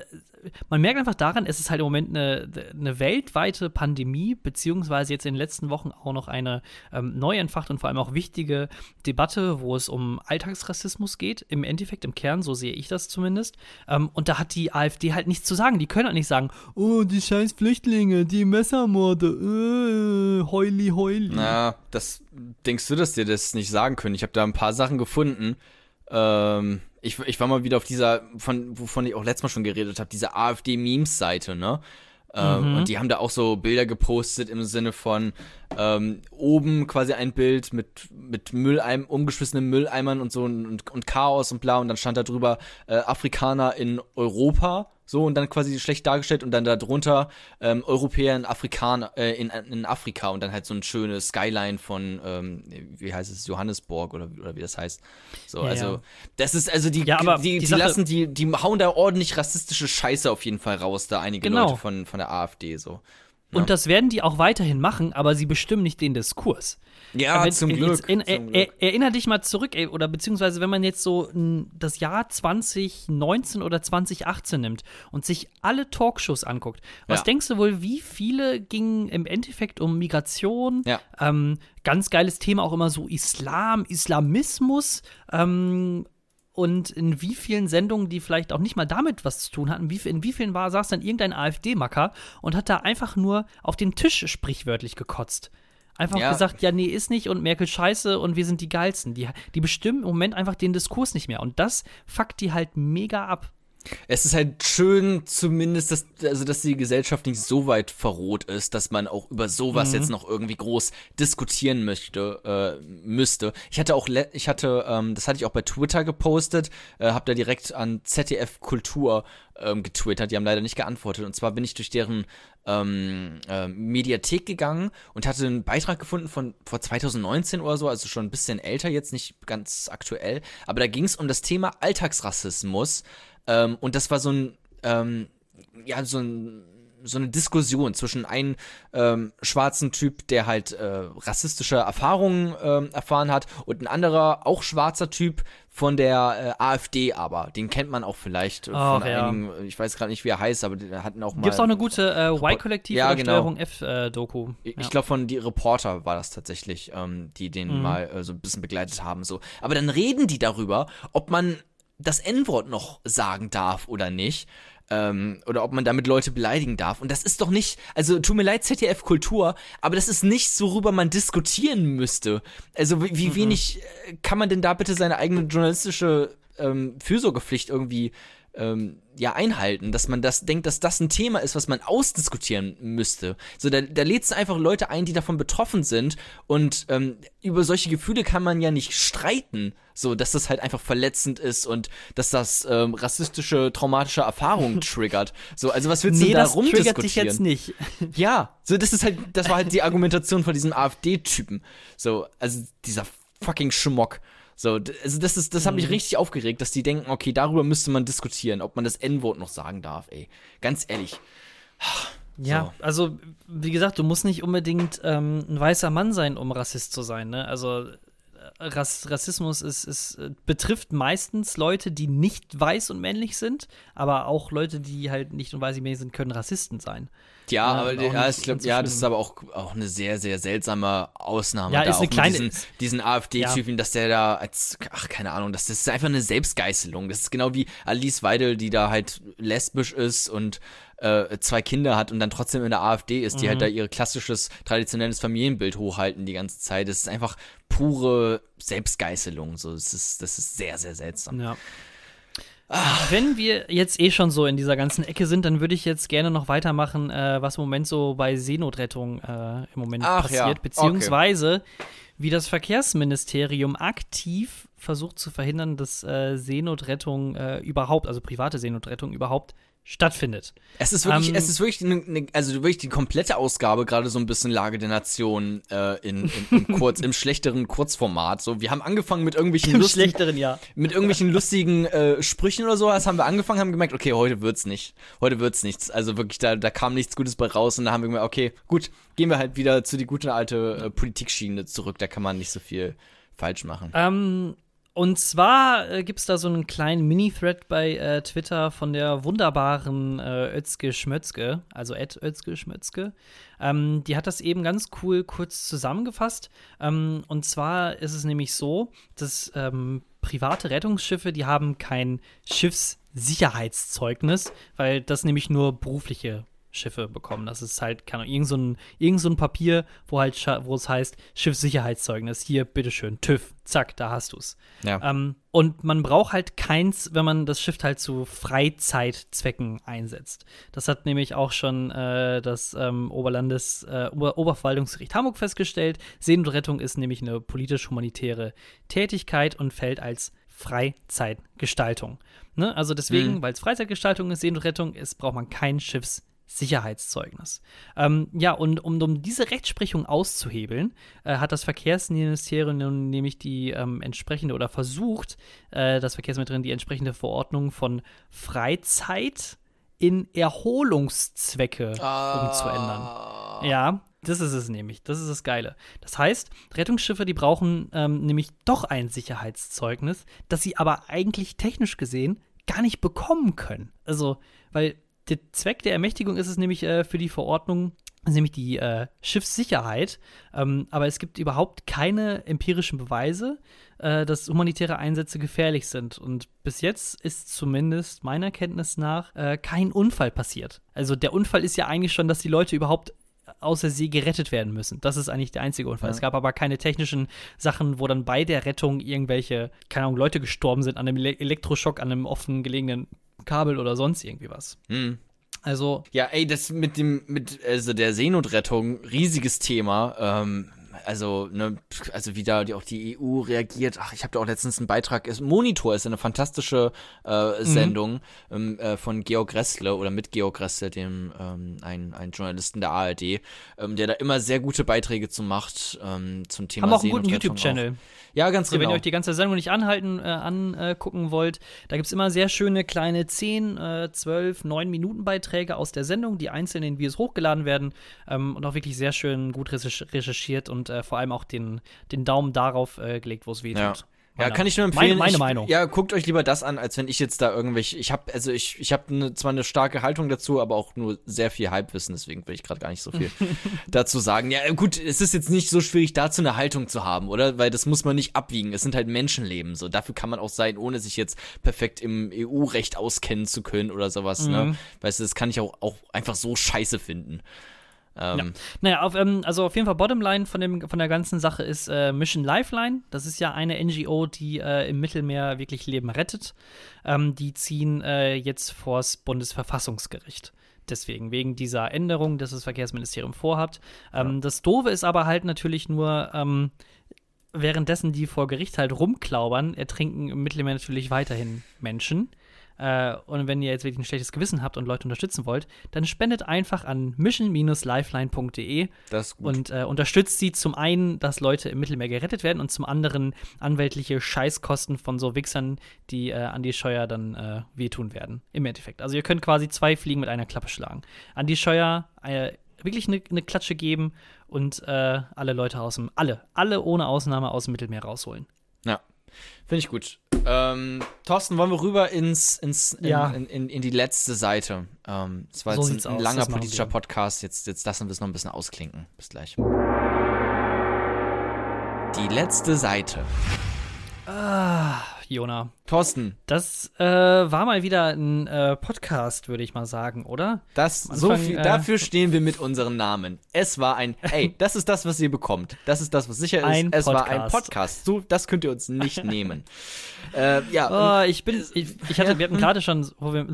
man merkt einfach daran, es ist halt im Moment eine, eine weltweite Pandemie, beziehungsweise jetzt in den letzten Wochen auch noch eine ähm, neu entfachte und vor allem auch wichtige Debatte, wo es um Alltagsrassismus geht, im Endeffekt, im Kern, so sehe ich das zumindest. Ähm, und da hat die AfD halt nichts zu sagen. Die können halt nicht sagen, oh, die scheiß Flüchtlinge, die Messermorde, äh, heuli, heuli. Na, das, denkst du, dass dir das nicht sagen können? Ich habe da ein paar Sachen gefunden, ähm, ich, ich war mal wieder auf dieser, von, wovon ich auch letztes Mal schon geredet habe, diese AfD-Memes-Seite, ne? Ähm, mhm. Und die haben da auch so Bilder gepostet im Sinne von, ähm, oben quasi ein Bild mit, mit Mülleim, umgeschmissenen Mülleimern und so und, und Chaos und bla und dann stand da drüber äh, Afrikaner in Europa so und dann quasi schlecht dargestellt und dann darunter ähm, Europäer in Afrikaner äh, in, in Afrika und dann halt so ein schönes Skyline von ähm, wie heißt es Johannesburg oder, oder wie das heißt so Ja, also das ist also die Ja, aber die, die, die lassen die die hauen da ordentlich rassistische Scheiße auf jeden Fall raus da einige Genau. Leute von von der AfD so Ja. Und das werden die auch weiterhin machen, aber sie bestimmen nicht den Diskurs. Ja Wenn- zum jetzt Glück, In, er, Glück. erinner dich mal zurück, ey, oder beziehungsweise wenn man jetzt so n, das Jahr 2019 oder 2018 nimmt und sich alle Talkshows anguckt, was Ja. denkst du wohl, wie viele gingen im Endeffekt um Migration? Ja. Ähm, ganz geiles Thema auch immer so Islam, Islamismus. Ähm, und in wie vielen Sendungen, die vielleicht auch nicht mal damit was zu tun hatten, wie, in wie vielen war, saß dann irgendein AfD-Macker und hat da einfach nur auf den Tisch sprichwörtlich gekotzt. Einfach Ja. gesagt, ja, nee, ist nicht und Merkel scheiße und wir sind die Geilsten. Die, die bestimmen im Moment einfach den Diskurs nicht mehr. Und das fuckt die halt mega ab. Es ist halt schön, zumindest, dass, also, dass die Gesellschaft nicht so weit verroht ist, dass man auch über sowas Mhm. jetzt noch irgendwie groß diskutieren möchte, äh, müsste. Ich hatte auch, ich hatte, ähm, das hatte ich auch bei Twitter gepostet, äh, hab da direkt an ZDF Kultur ähm, getwittert, die haben leider nicht geantwortet. Und zwar bin ich durch deren ähm, äh, Mediathek gegangen und hatte einen Beitrag gefunden von vor 2019 oder so, also schon ein bisschen älter, jetzt nicht ganz aktuell. Aber da ging es um das Thema Alltagsrassismus. Ähm, und das war so ein, ähm, ja, so ein so eine Diskussion zwischen einem ähm, schwarzen Typ, der halt äh, rassistische Erfahrungen ähm, erfahren hat, und ein anderer, auch schwarzer Typ von der äh, AfD aber. Den kennt man auch vielleicht äh, Ach, von ja. einigen, ich weiß gerade nicht, wie er heißt, aber der hatten auch mal. Gibt es auch eine gute äh, Y-Kollektiv Ja, genau. Steuerung F-Doku? Ich glaube, von die Reporter war das tatsächlich, ähm, die den Mhm. mal äh, so ein bisschen begleitet haben. So. Aber dann reden die darüber, ob man das N-Wort noch sagen darf oder nicht. Ähm, oder ob man damit Leute beleidigen darf. Und das ist doch nicht, also tut mir leid, ZDF Kultur, aber das ist nichts, worüber man diskutieren müsste. Also wie, wie wenig äh, kann man denn da bitte seine eigene journalistische ähm, Fürsorgepflicht irgendwie ähm, ja einhalten, dass man das denkt, dass das ein Thema ist, was man ausdiskutieren müsste. So, da, da lädst du einfach Leute ein, die davon betroffen sind und ähm, über solche Gefühle kann man ja nicht streiten, so, dass das halt einfach verletzend ist und dass das ähm, rassistische, traumatische Erfahrungen triggert. So, also was willst Nee, du da das triggert dich rumdiskutieren? jetzt nicht. Ja, so das ist halt, das war halt die Argumentation von diesem AfD-Typen. So, also dieser fucking Schmock. So, also das ist, das hat mich richtig aufgeregt, dass die denken, okay, darüber müsste man diskutieren, ob man das N-Wort noch sagen darf, ey. Ganz ehrlich. Ja, also wie gesagt, du musst nicht unbedingt ähm, ein weißer Mann sein, um Rassist zu sein. Ne? Also äh, Rass Rassismus ist, ist, äh, betrifft meistens Leute, die nicht weiß und männlich sind, aber auch Leute, die halt nicht und weiß und männlich sind, können Rassisten sein. Ja, Ja, aber ja, ich glaub, ganz so ja, das ist aber auch, auch eine sehr, sehr seltsame Ausnahme. Ja, da ist eine kleine- Diesen, diesen AfD-Typen, dass der da als, ach, keine Ahnung, das, das ist einfach eine Selbstgeißelung. Das ist genau wie Alice Weidel, die da halt lesbisch ist und äh, zwei Kinder hat und dann trotzdem in der AfD ist, die Mhm. halt da ihr klassisches, traditionelles Familienbild hochhalten die ganze Zeit. Das ist einfach pure Selbstgeißelung. So, das ist, das ist sehr, sehr seltsam. Ja. Wenn wir jetzt eh schon so in dieser ganzen Ecke sind, dann würde ich jetzt gerne noch weitermachen, äh, was im Moment so bei Seenotrettung äh, im Moment Ach passiert, ja, okay. beziehungsweise wie das Verkehrsministerium aktiv versucht zu verhindern, dass äh, Seenotrettung äh, überhaupt, also private Seenotrettung überhaupt stattfindet. Es ist wirklich, Ähm, es ist wirklich, ne, ne, also wirklich die komplette Ausgabe, gerade so ein bisschen Lage der Nation äh, in, in, in kurz, im schlechteren Kurzformat. So, wir haben angefangen mit irgendwelchen lustigen, schlechteren Jahr. mit irgendwelchen lustigen äh, Sprüchen oder so. Das haben wir angefangen, haben gemerkt, okay, heute wird's nicht, heute wird's nichts. Also wirklich, da, da kam nichts Gutes bei raus und da haben wir gemerkt, okay, gut, gehen wir halt wieder zu die gute alte äh, Politikschiene zurück. Da kann man nicht so viel falsch machen. Ähm, und zwar äh, gibt es da so einen kleinen Mini-Thread bei äh, Twitter von der wunderbaren äh, Özge Schmötzke, also Ed Özge Schmötzke. Ähm, die hat das eben ganz cool kurz zusammengefasst. Ähm, und zwar ist es nämlich so, dass ähm, private Rettungsschiffe, die haben kein Schiffssicherheitszeugnis, weil das nämlich nur berufliche Schiffe bekommen. Das ist halt, keine Ahnung, irgend so ein, irgend so ein Papier, wo halt, wo es heißt, Schiffssicherheitszeugnis. Hier, bitteschön, TÜV, zack, da hast du's. Ja. Ähm, und man braucht halt keins, wenn man das Schiff halt zu Freizeitzwecken einsetzt. Das hat nämlich auch schon äh, das ähm, Oberlandes, äh, Ober Oberverwaltungsgericht Hamburg festgestellt. Seenotrettung ist nämlich eine politisch-humanitäre Tätigkeit und fällt als Freizeitgestaltung. Ne? Also deswegen, Mhm. weil es Freizeitgestaltung ist, Seenotrettung ist, braucht man kein Schiffssicherheitszeugnis. Ähm, ja, und um, um diese Rechtsprechung auszuhebeln, äh, hat das Verkehrsministerium nun nämlich die ähm, entsprechende oder versucht, äh, das Verkehrsministerium die entsprechende Verordnung von Freizeit in Erholungszwecke umzuändern. Ja, das ist es nämlich. Das ist das Geile. Das heißt, Rettungsschiffe, die brauchen ähm, nämlich doch ein Sicherheitszeugnis, das sie aber eigentlich technisch gesehen gar nicht bekommen können. Also, weil der Zweck der Ermächtigung ist es nämlich äh, für die Verordnung, nämlich die äh, Schiffssicherheit. Ähm, aber es gibt überhaupt keine empirischen Beweise, äh, dass humanitäre Einsätze gefährlich sind. Und bis jetzt ist zumindest meiner Kenntnis nach äh, kein Unfall passiert. Also der Unfall ist ja eigentlich schon, dass die Leute überhaupt außer See gerettet werden müssen. Das ist eigentlich der einzige Unfall. Ja. Es gab aber keine technischen Sachen, wo dann bei der Rettung irgendwelche, keine Ahnung, Leute gestorben sind an einem Ele Elektroschock, an einem offen gelegenen Kabel oder sonst irgendwie was. Hm. Also, Ja, ey, das mit dem, mit, also der Seenotrettung, riesiges Thema. Ähm, also, ne, also wie da die, auch die EU reagiert. Ach, ich habe da auch letztens einen Beitrag. Ist, Monitor ist eine fantastische äh, Sendung ähm, äh, von Georg Ressle oder mit Georg Ressle, dem ähm, ein, ein Journalisten der ARD, ähm, der da immer sehr gute Beiträge zu macht ähm, zum Thema haben auch einen guten YouTube-Channel. Ja, ganz Also, genau. Wenn ihr euch die ganze Sendung nicht anhalten, äh, angucken wollt, da gibt es immer sehr schöne kleine 10, äh, 12, 9 Minuten Beiträge aus der Sendung, die einzeln in Videos hochgeladen werden ähm, und auch wirklich sehr schön gut recherch- recherchiert und äh, vor allem auch den, den Daumen darauf äh, gelegt, wo es weh tut. Ja. Ja, Meiner- kann ich nur empfehlen. Meine, meine ich, Meinung. Ja, guckt euch lieber das an, als wenn ich jetzt da irgendwelche. Ich habe also ich ich habe ne, zwar eine starke Haltung dazu, aber auch nur sehr viel Halbwissen. Deswegen will ich gerade gar nicht so viel dazu sagen. Ja, gut, es ist jetzt nicht so schwierig, dazu eine Haltung zu haben, oder? Weil das muss man nicht abwiegen. Es sind halt Menschenleben. So dafür kann man auch sein, ohne sich jetzt perfekt im EU-Recht auskennen zu können oder sowas. Ne? Mhm. Weißt du, das kann ich auch auch einfach so scheiße finden. Ähm, Naja, auf, ähm, also auf jeden Fall Bottomline von, dem, von der ganzen Sache ist äh, Mission Lifeline. Das ist ja eine NGO, die äh, im Mittelmeer wirklich Leben rettet. Ähm, die ziehen äh, jetzt vors Bundesverfassungsgericht. Deswegen, wegen dieser Änderung, dass das Verkehrsministerium vorhat. Ähm, Das Doofe ist aber halt natürlich nur, ähm, währenddessen die vor Gericht halt rumklaubern, ertrinken im Mittelmeer natürlich weiterhin Menschen. Äh, und wenn ihr jetzt wirklich ein schlechtes Gewissen habt und Leute unterstützen wollt, dann spendet einfach an mission-lifeline.de und äh, unterstützt sie zum einen, dass Leute im Mittelmeer gerettet werden und zum anderen anwältliche Scheißkosten von so Wichsern, die äh, Andi Scheuer dann äh, wehtun werden. Im Endeffekt. Also ihr könnt quasi zwei Fliegen mit einer Klappe schlagen. Andi Scheuer äh, wirklich eine ne Klatsche geben und äh, alle Leute aus dem, alle, alle ohne Ausnahme aus dem Mittelmeer rausholen. Ja, finde ich gut. Ähm, Thorsten, wollen wir rüber ins, ins in, Ja. in, in, in die letzte Seite? Ähm, es war So jetzt ein, aus, langer das politischer. Podcast. Jetzt, jetzt lassen wir es noch ein bisschen ausklinken. Bis gleich. Die letzte Seite. Ah, Jona. Thorsten, Das äh, war mal wieder ein äh, Podcast, würde ich mal sagen, oder? das, Am so Anfang, viel, äh, dafür stehen wir mit unseren Namen. Es war ein, ey, das ist das, was ihr bekommt. Das ist das, was sicher ist. Ein es war ein Podcast. Podcast. So, das könnt ihr uns nicht nehmen. Äh, ja, Oh, ich bin, ich, ich hatte, wir hatten gerade schon, wo wir,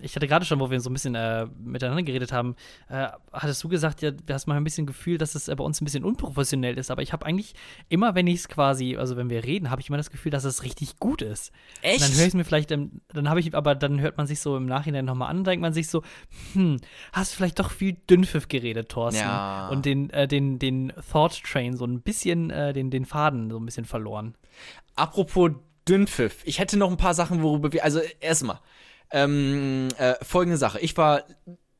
ich hatte gerade schon, wo wir so ein bisschen äh, miteinander geredet haben, äh, hattest du gesagt, ja, du hast mal ein bisschen Gefühl, dass es äh, bei uns ein bisschen unprofessionell ist, aber ich habe eigentlich immer, wenn ich es quasi, also wenn wir reden, habe ich immer das Gefühl, dass es richtig gut ist. echt? Und dann höre ich es mir vielleicht, im, dann habe ich, aber dann hört man sich so im Nachhinein nochmal an, denkt man sich so, hm, hast du vielleicht doch viel Dünnpfiff geredet, Thorsten. Ja. Und den, äh, den, den Thought Train so ein bisschen, äh, den, den Faden so ein bisschen verloren. Apropos Dünnpfiff. Ich hätte noch ein paar Sachen, worüber wir. Also erstmal. Ähm, äh, folgende Sache. Ich war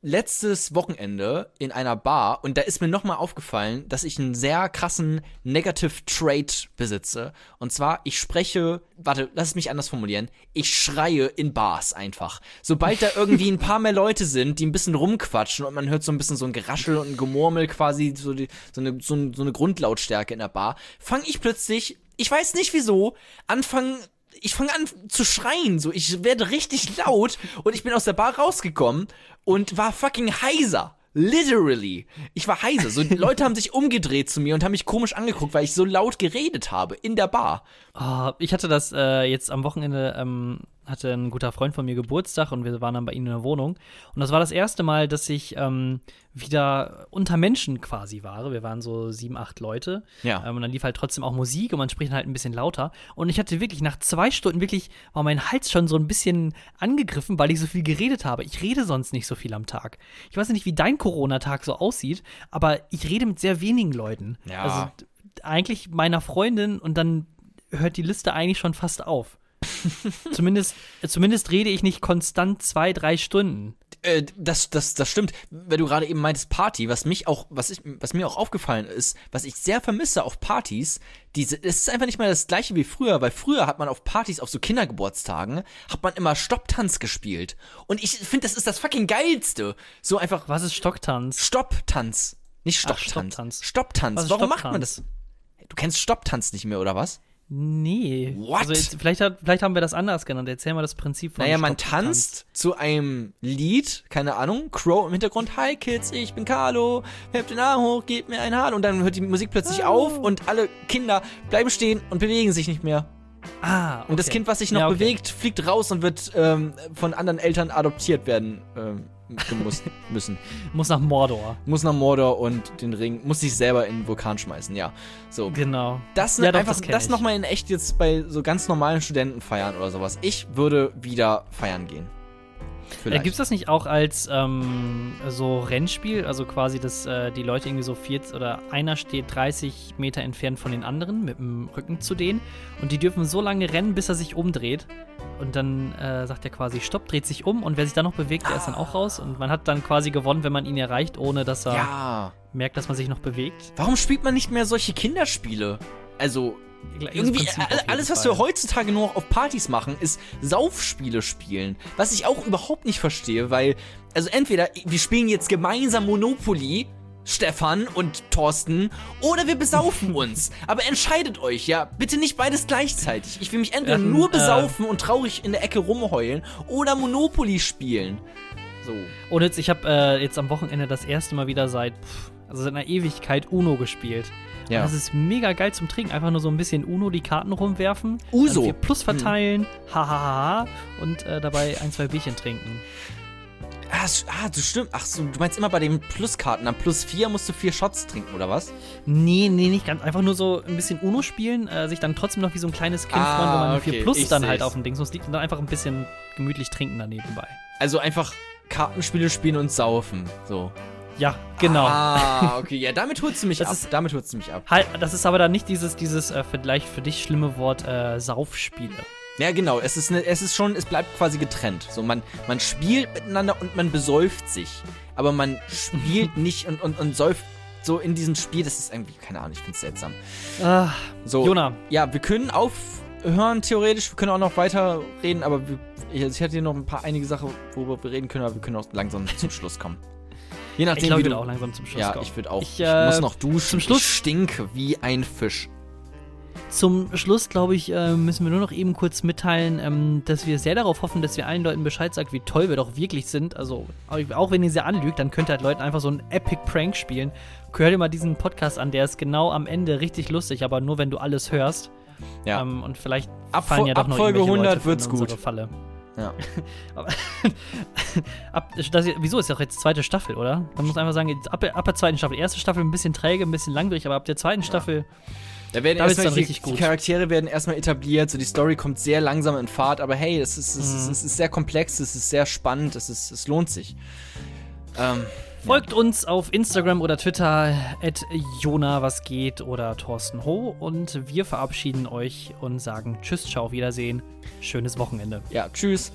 letztes Wochenende in einer Bar und da ist mir nochmal aufgefallen, dass ich einen sehr krassen Negative Trait besitze. Und zwar, ich spreche, warte, lass es mich anders formulieren, ich schreie in Bars einfach. Sobald da irgendwie ein paar mehr Leute sind, die ein bisschen rumquatschen und man hört so ein bisschen so ein Geraschel und ein Gemurmel quasi, so, die, so, eine, so, so eine Grundlautstärke in der Bar, fange ich plötzlich, ich weiß nicht wieso, anfangen ich fange an zu schreien, so ich werde richtig laut und ich bin aus der Bar rausgekommen und war fucking heiser. Literally. Ich war heiser. So, Leute haben sich umgedreht zu mir und haben mich komisch angeguckt, weil ich so laut geredet habe in der Bar. Oh, ich hatte das äh, jetzt am Wochenende, ähm, hatte ein guter Freund von mir Geburtstag und wir waren dann bei ihm in der Wohnung. Und das war das erste Mal, dass ich ähm, wieder unter Menschen quasi war. Wir waren so sieben, acht Leute. Ja. Ähm, und dann lief halt trotzdem auch Musik und man spricht halt ein bisschen lauter. Und ich hatte wirklich nach zwei Stunden wirklich, war mein Hals schon so ein bisschen angegriffen, weil ich so viel geredet habe. Ich rede sonst nicht so viel am Tag. Ich weiß nicht, wie dein Corona-Tag so aussieht, aber ich rede mit sehr wenigen Leuten. Ja. Also eigentlich meiner Freundin und dann hört die Liste eigentlich schon fast auf. Zumindest, zumindest rede ich nicht konstant zwei, drei Stunden. Äh, das, das, das stimmt. Weil du gerade eben meintest Party, was mich auch, was ich, was mir auch aufgefallen ist, was ich sehr vermisse auf Partys, diese, es ist einfach nicht mehr das gleiche wie früher, weil früher hat man auf Partys, auf so Kindergeburtstagen, hat man immer Stopptanz gespielt. Und ich finde, das ist das fucking geilste. So einfach Was ist Stocktanz? Stopptanz. Nicht Ach, Stopptanz. Stopptanz. Stopptanz. Ist Warum macht man Stopptanz? das? Du kennst Stopptanz nicht mehr, oder was? Nee. What? Also jetzt, vielleicht, hat, vielleicht haben wir das anders genannt. Erzähl mal das Prinzip von Naja, man tanzt zu einem Lied, keine Ahnung, Crow im Hintergrund, Hi Kids, ich bin Carlo, hebt den Arm hoch, gebt mir einen Hahn und dann hört die Musik plötzlich Oh. auf und alle Kinder bleiben stehen und bewegen sich nicht mehr. Ah, okay. Und das Kind, was sich noch Ja, okay. bewegt, fliegt raus und wird ähm, von anderen Eltern adoptiert werden ähm, gemusst, müssen. Muss nach Mordor. Muss nach Mordor und den Ring, muss sich selber in den Vulkan schmeißen, ja. So. Genau. Das, Ja, doch, einfach, das das, nochmal in echt jetzt bei so ganz normalen Studentenfeiern oder sowas. Ich würde wieder feiern gehen. Äh. Gibt es das nicht auch als ähm, so Rennspiel? Also quasi, dass äh, die Leute irgendwie so 40 oder einer steht 30 Meter entfernt von den anderen mit dem Rücken zu denen und die dürfen so lange rennen, bis er sich umdreht. Und dann äh, sagt er quasi Stopp, dreht sich um und wer sich dann noch bewegt, der ist dann auch raus. Und man hat dann quasi gewonnen, wenn man ihn erreicht, ohne dass er ja. merkt, dass man sich noch bewegt. Warum spielt man nicht mehr solche Kinderspiele? Also, irgendwie, Prinzip jeden alles, was wir heutzutage nur noch auf Partys machen, ist Saufspiele spielen. Was ich auch überhaupt nicht verstehe, weil, also entweder wir spielen jetzt gemeinsam Monopoly, Stefan und Thorsten, oder wir besaufen uns. Aber entscheidet euch, ja. Bitte nicht beides gleichzeitig. Ich will mich entweder hatten, nur äh, besaufen und traurig in der Ecke rumheulen oder Monopoly spielen. So. Und jetzt, ich habe äh, jetzt am Wochenende das erste Mal wieder seit, pff, also seit einer Ewigkeit Uno gespielt. Ja. Und das ist mega geil zum Trinken. Einfach nur so ein bisschen Uno die Karten rumwerfen. Uso. Vier Plus verteilen. Hahaha. und äh, dabei ein, zwei Bierchen trinken. Ah, ah, du stimmt. Ach so, du meinst immer bei den Pluskarten. Am Plus 4 musst du vier Shots trinken, oder was? Nee, nee, nicht ganz. Einfach nur so ein bisschen Uno spielen, äh, sich dann trotzdem noch wie so ein kleines Kind Ah, freuen, wenn man okay, vier Plus ich dann halt auf dem Ding muss liegt und dann einfach ein bisschen gemütlich trinken daneben bei. Also einfach Kartenspiele spielen und saufen. So. Ja, genau. Ah, okay. Ja, damit holst du mich Das ab. ist- damit holst du mich ab. Halt, das ist aber dann nicht dieses, dieses äh, vielleicht für dich schlimme Wort äh, Saufspiele. Ja, genau. Es ist, ne, es ist schon, es bleibt quasi getrennt. So, man, man spielt miteinander und man besäuft sich. Aber man spielt nicht und, und, und säuft so in diesem Spiel. Das ist irgendwie, keine Ahnung, ich find's seltsam. Ah, So. Jona, Ja, wir können aufhören, theoretisch. Wir können auch noch weiter reden, aber wir, ich, ich hatte hier noch ein paar einige Sachen, worüber wir reden können, aber wir können auch langsam zum Schluss kommen. Je ich nachdem, glaube, wie ich will du. auch langsam zum Schluss ja, kommen. ich würde auch. Ich, Ich, äh, muss noch duschen. zum Schluss- Ich stinke wie ein Fisch. Zum Schluss, glaube ich, äh, müssen wir nur noch eben kurz mitteilen, ähm, dass wir sehr darauf hoffen, dass wir allen Leuten Bescheid sagt, wie toll wir doch wirklich sind. Also, auch- wenn ihr sie anlügt, dann könnt ihr halt Leuten einfach so einen Epic Prank spielen. Hör dir mal diesen Podcast an, der ist genau am Ende richtig lustig, aber nur wenn du alles hörst. Ja. Ähm, und vielleicht Ab, fallen ja doch noch Folge irgendwelche 100 Leute wird's gut. Falle. Ja. Aber ab, das, wieso ist ja auch jetzt zweite Staffel, oder? Man muss einfach sagen, ab, ab der zweiten Staffel. Erste Staffel ein bisschen träge, ein bisschen langwierig, aber ab der zweiten Staffel Da werden Da erstmal dann die, richtig die. Charaktere werden erstmal etabliert, so die Story kommt sehr langsam in Fahrt, aber hey, es ist, es, Mhm. ist, es ist sehr komplex, es ist sehr spannend, es, ist, es lohnt sich. Ähm, Folgt uns auf Instagram oder Twitter at Jona was geht oder Thorsten Ho und wir verabschieden euch und sagen Tschüss, ciao, Wiedersehen, schönes Wochenende. ja, tschüss.